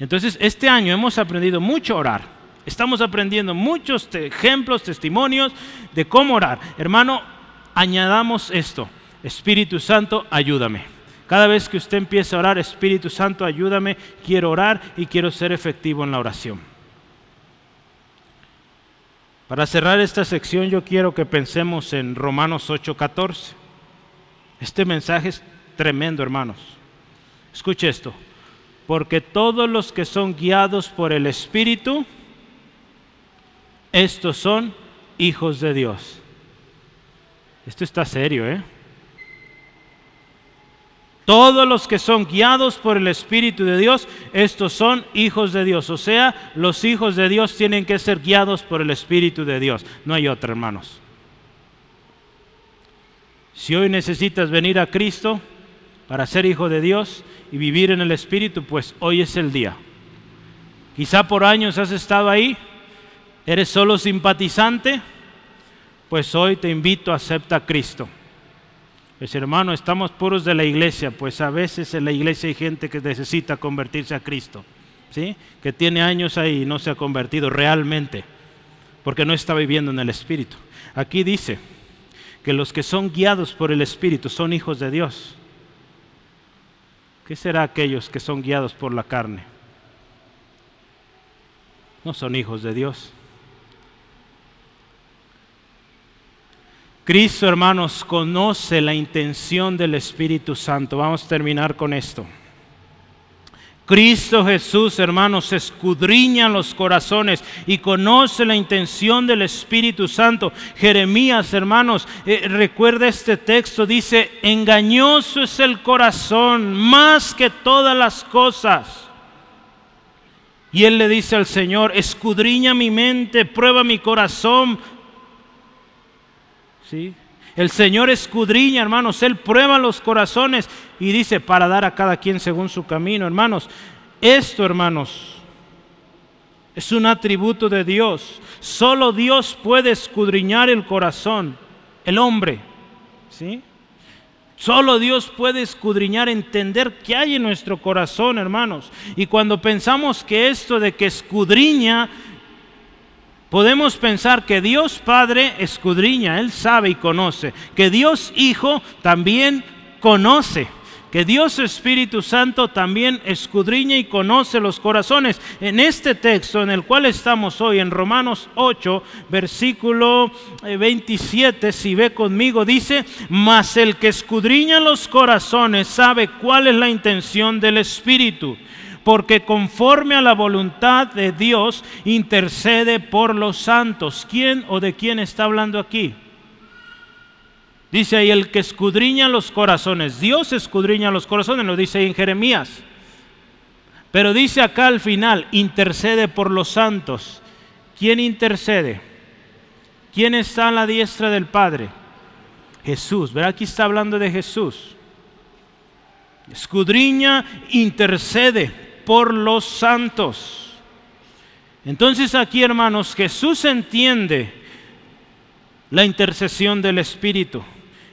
Entonces, este año hemos aprendido mucho a orar. Estamos aprendiendo muchos ejemplos, testimonios de cómo orar. Hermano, añadamos esto. Espíritu Santo, ayúdame. Cada vez que usted empiece a orar, Espíritu Santo, ayúdame, quiero orar y quiero ser efectivo en la oración. Para cerrar esta sección yo quiero que pensemos en Romanos 8:14. Este mensaje es tremendo, hermanos. Escuche esto. Porque todos los que son guiados por el Espíritu, estos son hijos de Dios. Esto está serio, ¿eh? Todos los que son guiados por el Espíritu de Dios, estos son hijos de Dios. O sea, los hijos de Dios tienen que ser guiados por el Espíritu de Dios. No hay otra, hermanos. Si hoy necesitas venir a Cristo para ser hijo de Dios y vivir en el Espíritu, pues hoy es el día. Quizá por años has estado ahí, eres solo simpatizante, pues hoy te invito a aceptar a Cristo. Pues hermano, estamos puros de la iglesia, pues a veces en la iglesia hay gente que necesita convertirse a Cristo, ¿sí? Que tiene años ahí y no se ha convertido realmente, porque no está viviendo en el Espíritu. Aquí dice que los que son guiados por el Espíritu son hijos de Dios. ¿Qué será aquellos que son guiados por la carne? No son hijos de Dios. Cristo, hermanos, conoce la intención del Espíritu Santo. Vamos a terminar con esto. Cristo Jesús, hermanos, escudriña los corazones y conoce la intención del Espíritu Santo. Jeremías, hermanos, eh, recuerda este texto, dice, engañoso es el corazón más que todas las cosas. Y él le dice al Señor, escudriña mi mente, prueba mi corazón el Señor escudriña, hermanos, Él prueba los corazones y dice para dar a cada quien según su camino, hermanos. Esto, hermanos, es un atributo de Dios. Solo Dios puede escudriñar el corazón, el hombre. ¿Sí? Solo Dios puede escudriñar, entender qué hay en nuestro corazón, hermanos. Y cuando pensamos que esto de que escudriña Podemos pensar que Dios Padre escudriña, Él sabe y conoce, que Dios Hijo también conoce, que Dios Espíritu Santo también escudriña y conoce los corazones. En este texto en el cual estamos hoy, en Romanos 8, versículo 27, eh, si ve conmigo, dice, mas el que escudriña los corazones sabe cuál es la intención del Espíritu porque conforme a la voluntad de Dios intercede por los santos. ¿Quién o de quién está hablando aquí? Dice ahí el que escudriña los corazones. Dios escudriña los corazones, lo dice ahí en Jeremías. Pero dice acá al final, intercede por los santos. ¿Quién intercede? ¿Quién está a la diestra del Padre? Jesús. ¿Verdad? Aquí está hablando de Jesús. Escudriña, intercede por los santos. Entonces aquí, hermanos, Jesús entiende la intercesión del Espíritu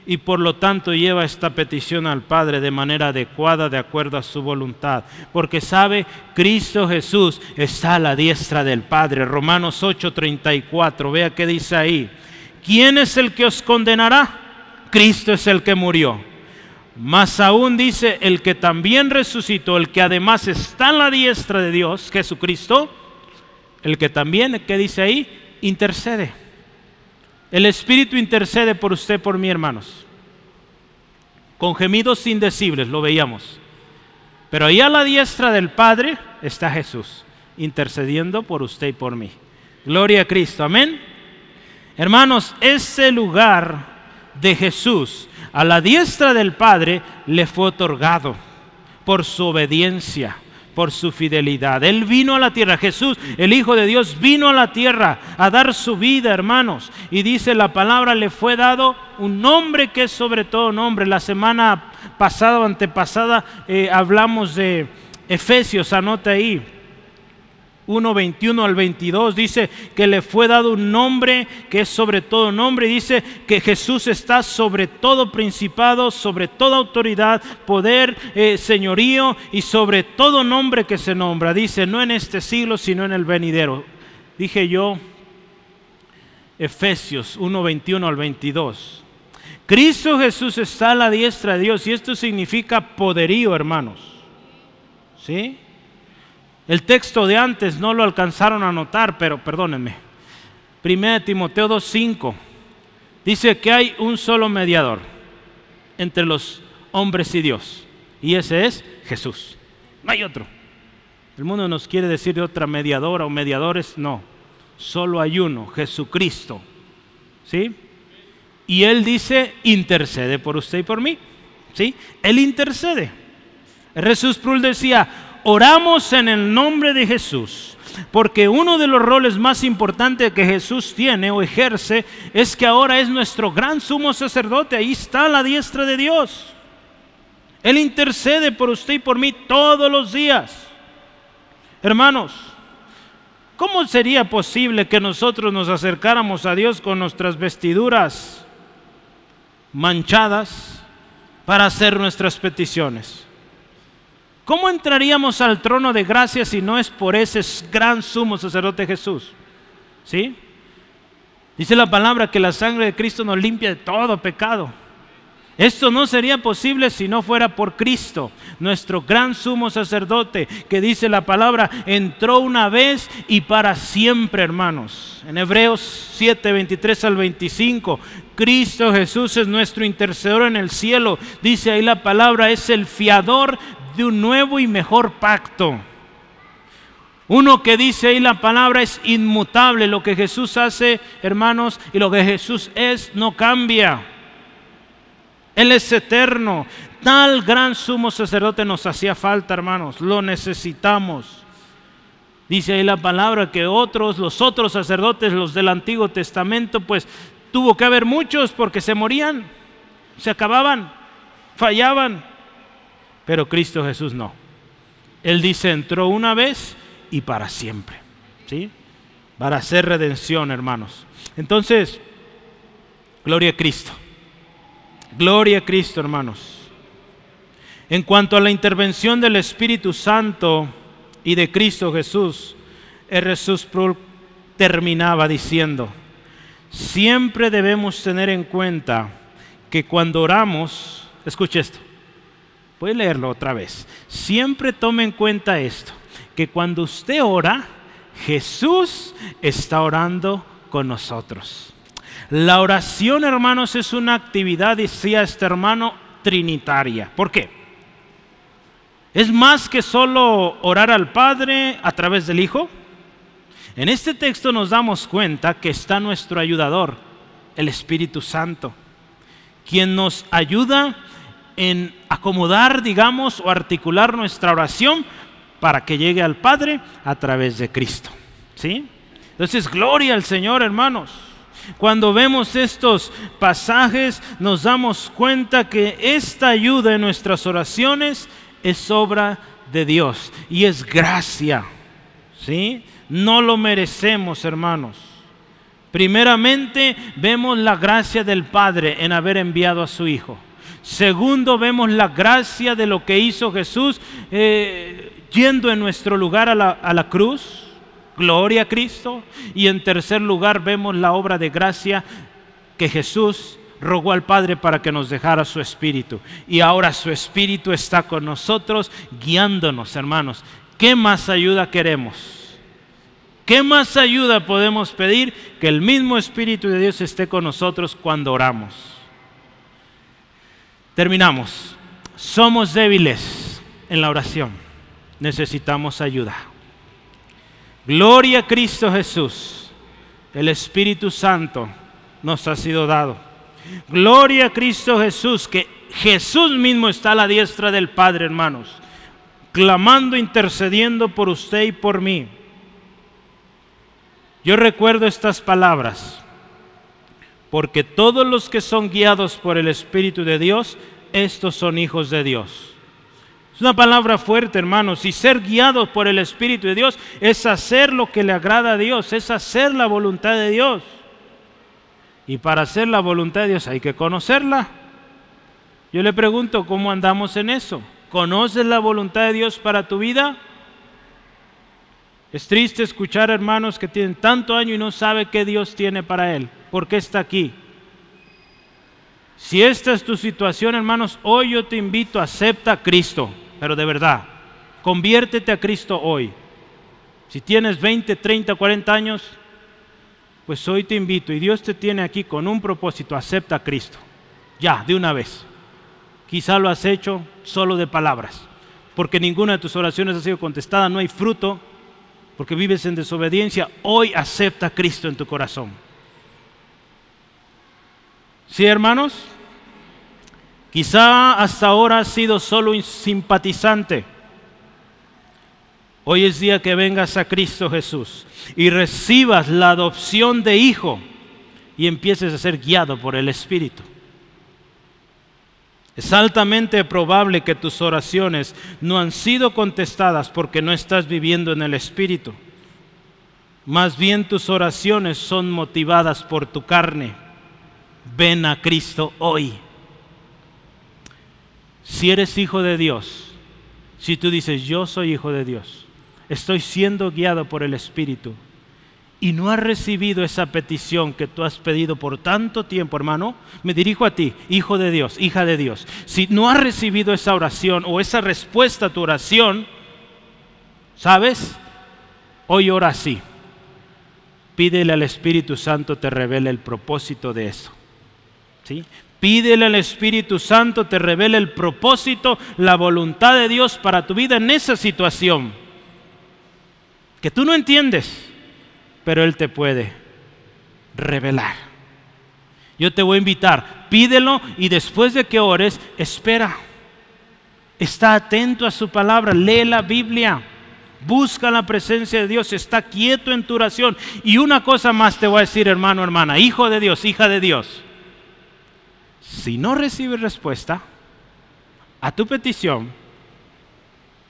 y por lo tanto lleva esta petición al Padre de manera adecuada, de acuerdo a su voluntad, porque sabe, Cristo Jesús está a la diestra del Padre. Romanos 8:34, vea qué dice ahí. ¿Quién es el que os condenará? Cristo es el que murió más aún dice el que también resucitó, el que además está en la diestra de Dios, Jesucristo, el que también, ¿qué dice ahí? Intercede. El Espíritu intercede por usted, por mí, hermanos. Con gemidos indecibles, lo veíamos. Pero ahí a la diestra del Padre está Jesús, intercediendo por usted y por mí. Gloria a Cristo, amén. Hermanos, ese lugar de Jesús a la diestra del Padre le fue otorgado por su obediencia, por su fidelidad. Él vino a la tierra, Jesús, el Hijo de Dios, vino a la tierra a dar su vida, hermanos. Y dice la palabra, le fue dado un nombre que es sobre todo nombre. La semana pasada o antepasada eh, hablamos de Efesios, anota ahí. 1, 21 al 22, dice que le fue dado un nombre que es sobre todo nombre, dice que Jesús está sobre todo principado, sobre toda autoridad, poder, eh, señorío y sobre todo nombre que se nombra. Dice, no en este siglo, sino en el venidero. Dije yo, Efesios 1, 21 al 22. Cristo Jesús está a la diestra de Dios y esto significa poderío, hermanos. ¿Sí? El texto de antes no lo alcanzaron a notar, pero perdónenme. 1 Timoteo 2.5 dice que hay un solo mediador entre los hombres y Dios. Y ese es Jesús. No hay otro. El mundo nos quiere decir de otra mediadora o mediadores. No. Solo hay uno, Jesucristo. ¿Sí? Y Él dice, intercede por usted y por mí. ¿Sí? Él intercede. Jesús Prul decía, oramos en el nombre de Jesús, porque uno de los roles más importantes que Jesús tiene o ejerce es que ahora es nuestro gran sumo sacerdote, ahí está la diestra de Dios. Él intercede por usted y por mí todos los días. Hermanos, ¿cómo sería posible que nosotros nos acercáramos a Dios con nuestras vestiduras manchadas para hacer nuestras peticiones? ¿Cómo entraríamos al trono de gracia si no es por ese gran sumo sacerdote Jesús? ¿Sí? Dice la palabra que la sangre de Cristo nos limpia de todo pecado. Esto no sería posible si no fuera por Cristo, nuestro gran sumo sacerdote, que dice la palabra, entró una vez y para siempre, hermanos. En Hebreos 7, 23 al 25, Cristo Jesús es nuestro intercedor en el cielo. Dice ahí la palabra, es el fiador de un nuevo y mejor pacto. Uno que dice ahí la palabra es inmutable. Lo que Jesús hace, hermanos, y lo que Jesús es, no cambia. Él es eterno. Tal gran sumo sacerdote nos hacía falta, hermanos. Lo necesitamos. Dice ahí la palabra que otros, los otros sacerdotes, los del Antiguo Testamento, pues tuvo que haber muchos porque se morían, se acababan, fallaban. Pero Cristo Jesús no. Él dice, entró una vez y para siempre. ¿Sí? Para hacer redención, hermanos. Entonces, gloria a Cristo. Gloria a Cristo, hermanos. En cuanto a la intervención del Espíritu Santo y de Cristo Jesús, Jesús terminaba diciendo, siempre debemos tener en cuenta que cuando oramos, escuche esto, A leerlo otra vez. Siempre tome en cuenta esto, que cuando usted ora, Jesús está orando con nosotros. La oración, hermanos, es una actividad, decía este hermano, trinitaria. ¿Por qué? Es más que solo orar al Padre a través del Hijo. En este texto nos damos cuenta que está nuestro ayudador, el Espíritu Santo, quien nos ayuda en acomodar, digamos, o articular nuestra oración para que llegue al Padre a través de Cristo. ¿Sí? Entonces, gloria al Señor, hermanos. Cuando vemos estos pasajes, nos damos cuenta que esta ayuda en nuestras oraciones es obra de Dios y es gracia. ¿Sí? No lo merecemos, hermanos. Primeramente, vemos la gracia del Padre en haber enviado a su Hijo. Segundo, vemos la gracia de lo que hizo Jesús eh, yendo en nuestro lugar a la, a la cruz. Gloria a Cristo. Y en tercer lugar, vemos la obra de gracia que Jesús rogó al Padre para que nos dejara su Espíritu. Y ahora su Espíritu está con nosotros, guiándonos, hermanos. ¿Qué más ayuda queremos? ¿Qué más ayuda podemos pedir? Que el mismo Espíritu de Dios esté con nosotros cuando oramos. Terminamos. Somos débiles en la oración. Necesitamos ayuda. Gloria a Cristo Jesús. El Espíritu Santo nos ha sido dado. Gloria a Cristo Jesús, que Jesús mismo está a la diestra del Padre, hermanos, clamando, intercediendo por usted y por mí. Yo recuerdo estas palabras porque todos los que son guiados por el Espíritu de Dios, estos son hijos de Dios. Es una palabra fuerte, hermanos. Y ser guiados por el Espíritu de Dios es hacer lo que le agrada a Dios, es hacer la voluntad de Dios. Y para hacer la voluntad de Dios hay que conocerla. Yo le pregunto, ¿cómo andamos en eso? ¿Conoces la voluntad de Dios para tu vida? Es triste escuchar hermanos que tienen tanto año y no sabe qué Dios tiene para él. ¿Por qué está aquí? Si esta es tu situación, hermanos, hoy yo te invito, acepta a Cristo pero de verdad, conviértete a Cristo hoy. Si tienes 20, 30, 40 años, pues hoy te invito y Dios te tiene aquí con un propósito, acepta a Cristo. Ya, de una vez. Quizá lo has hecho solo de palabras, porque ninguna de tus oraciones ha sido contestada, no hay fruto, porque vives en desobediencia. Hoy acepta a Cristo en tu corazón. ¿Sí, hermanos? Quizá hasta ahora has sido solo un simpatizante. Hoy es día que vengas a Cristo Jesús y recibas la adopción de hijo y empieces a ser guiado por el Espíritu. Es altamente probable que tus oraciones no han sido contestadas porque no estás viviendo en el Espíritu. Más bien tus oraciones son motivadas por tu carne. Ven a Cristo hoy si eres hijo de Dios, si tú dices, yo soy hijo de Dios, estoy siendo guiado por el Espíritu, y no has recibido esa petición que tú has pedido por tanto tiempo, hermano, me dirijo a ti, hijo de Dios, hija de Dios. Si no has recibido esa oración o esa respuesta a tu oración, ¿sabes? Hoy ora así. Pídele al Espíritu Santo te revele el propósito de eso. ¿Sí? Pídele al Espíritu Santo, te revele el propósito, la voluntad de Dios para tu vida en esa situación. Que tú no entiendes, pero Él te puede revelar. Yo te voy a invitar, pídelo y después de que ores, espera. Está atento a su palabra, lee la Biblia, busca la presencia de Dios, está quieto en tu oración. Y una cosa más te voy a decir, hermano, hermana, hijo de Dios, hija de Dios si no recibes respuesta a tu petición,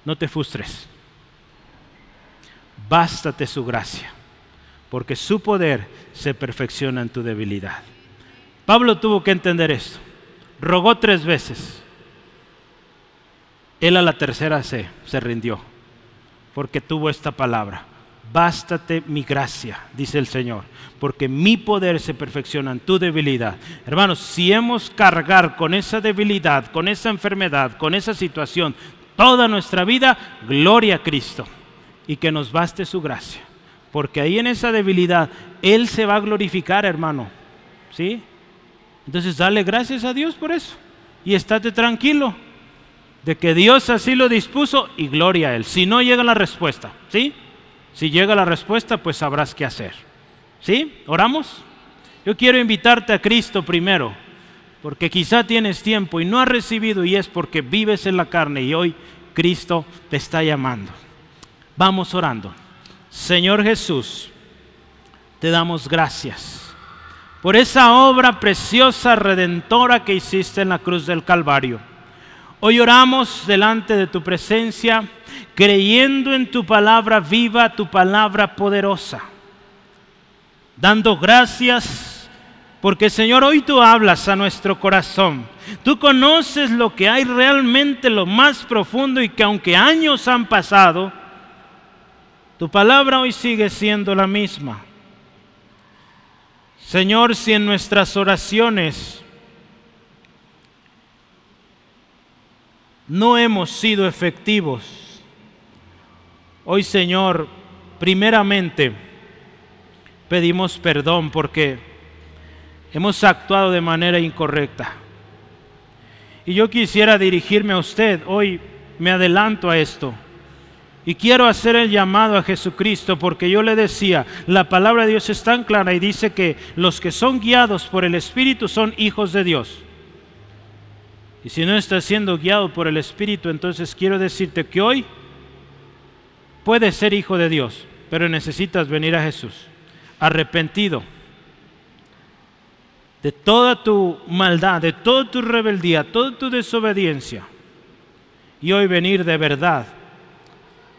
no te frustres. Bástate su gracia, porque su poder se perfecciona en tu debilidad. Pablo tuvo que entender esto. Rogó tres veces. Él a la tercera se, se rindió, porque tuvo esta palabra. Bástate mi gracia, dice el Señor, porque mi poder se perfecciona en tu debilidad. Hermanos, si hemos cargar con esa debilidad, con esa enfermedad, con esa situación toda nuestra vida, gloria a Cristo y que nos baste su gracia. Porque ahí en esa debilidad Él se va a glorificar, hermano. ¿Sí? Entonces dale gracias a Dios por eso. Y estate tranquilo de que Dios así lo dispuso y gloria a Él. Si no llega la respuesta, ¿sí? Si llega la respuesta, pues sabrás qué hacer. ¿Sí? ¿Oramos? Yo quiero invitarte a Cristo primero, porque quizá tienes tiempo y no has recibido y es porque vives en la carne y hoy Cristo te está llamando. Vamos orando. Señor Jesús, te damos gracias por esa obra preciosa, redentora que hiciste en la cruz del Calvario. Hoy oramos delante de tu presencia creyendo en tu palabra viva, tu palabra poderosa, dando gracias porque Señor, hoy tú hablas a nuestro corazón. Tú conoces lo que hay realmente, lo más profundo y que aunque años han pasado, tu palabra hoy sigue siendo la misma. Señor, si en nuestras oraciones no hemos sido efectivos, Hoy, Señor, primeramente pedimos perdón porque hemos actuado de manera incorrecta. Y yo quisiera dirigirme a usted, hoy me adelanto a esto. Y quiero hacer el llamado a Jesucristo porque yo le decía, la palabra de Dios es tan clara y dice que los que son guiados por el Espíritu son hijos de Dios. Y si no estás siendo guiado por el Espíritu, entonces quiero decirte que hoy Puedes ser hijo de Dios, pero necesitas venir a Jesús arrepentido de toda tu maldad, de toda tu rebeldía, toda tu desobediencia. y hoy venir de verdad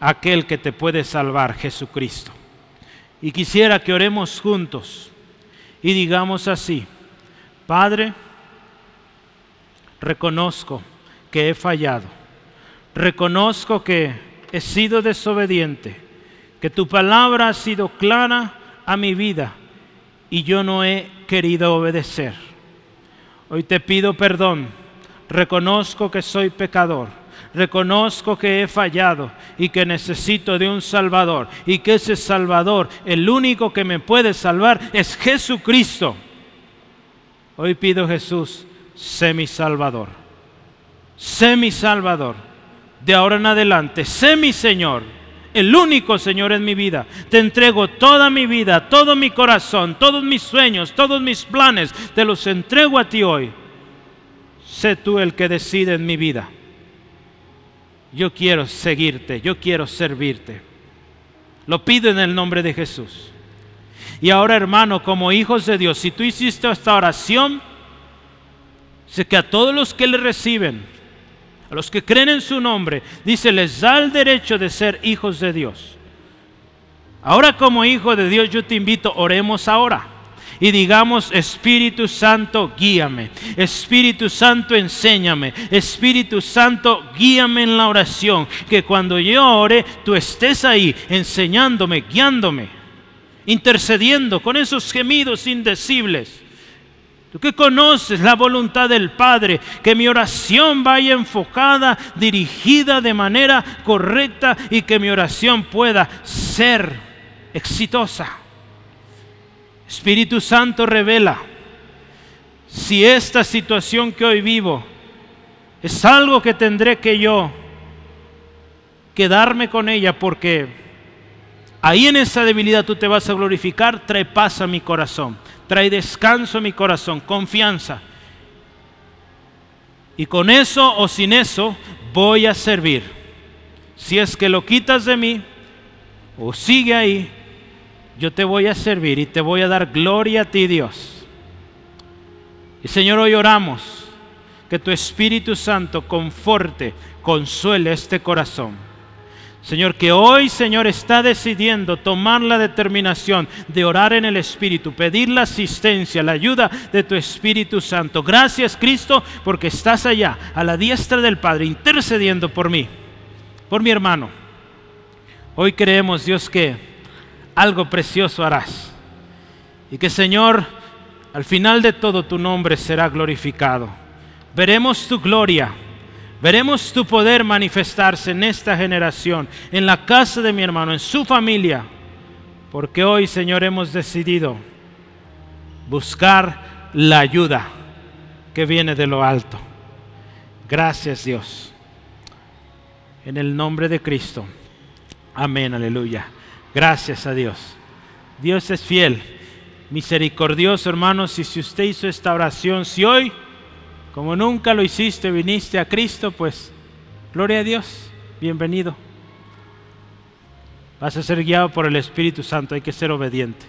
aquel que te puede salvar, Jesucristo. Y quisiera que oremos juntos y digamos así, Padre, reconozco que he fallado, reconozco que he sido desobediente, que tu palabra ha sido clara a mi vida y yo no he querido obedecer. Hoy te pido perdón, reconozco que soy pecador reconozco que he fallado y que necesito de un Salvador y que ese Salvador, el único que me puede salvar, es Jesucristo. Hoy pido Jesús, sé mi Salvador, sé mi Salvador. De ahora en adelante, sé mi Señor, el único Señor en mi vida. Te entrego toda mi vida, todo mi corazón, todos mis sueños, todos mis planes, te los entrego a ti hoy. Sé tú el que decide en mi vida yo quiero seguirte, yo quiero servirte. Lo pido en el nombre de Jesús. Y ahora, hermano, como hijos de Dios, si tú hiciste esta oración, sé que a todos los que le reciben, a los que creen en su nombre, dice, les da el derecho de ser hijos de Dios. Ahora como hijo de Dios, yo te invito, oremos ahora y digamos, Espíritu Santo, guíame. Espíritu Santo, enséñame. Espíritu Santo, guíame en la oración. Que cuando yo ore, tú estés ahí enseñándome, guiándome, intercediendo con esos gemidos indecibles. Tú que conoces la voluntad del Padre, que mi oración vaya enfocada, dirigida de manera correcta y que mi oración pueda ser exitosa. Espíritu Santo revela si esta situación que hoy vivo es algo que tendré que yo quedarme con ella porque ahí en esa debilidad tú te vas a glorificar, trae paz a mi corazón, trae descanso a mi corazón, confianza. Y con eso o sin eso voy a servir. Si es que lo quitas de mí o sigue ahí, yo te voy a servir y te voy a dar gloria a ti, Dios. Y Señor, hoy oramos que tu Espíritu Santo conforte, consuele este corazón. Señor, que hoy, Señor, está decidiendo tomar la determinación de orar en el Espíritu, pedir la asistencia, la ayuda de tu Espíritu Santo. Gracias, Cristo, porque estás allá, a la diestra del Padre, intercediendo por mí, por mi hermano. Hoy creemos, Dios, que algo precioso harás. Y que Señor, al final de todo tu nombre será glorificado. Veremos tu gloria, veremos tu poder manifestarse en esta generación, en la casa de mi hermano, en su familia. Porque hoy, Señor, hemos decidido buscar la ayuda que viene de lo alto. Gracias Dios. En el nombre de Cristo. Amén, aleluya. Gracias a Dios. Dios es fiel, misericordioso, hermanos. Y si usted hizo esta oración, si hoy, como nunca lo hiciste, viniste a Cristo, pues, gloria a Dios, bienvenido. Vas a ser guiado por el Espíritu Santo, hay que ser obediente.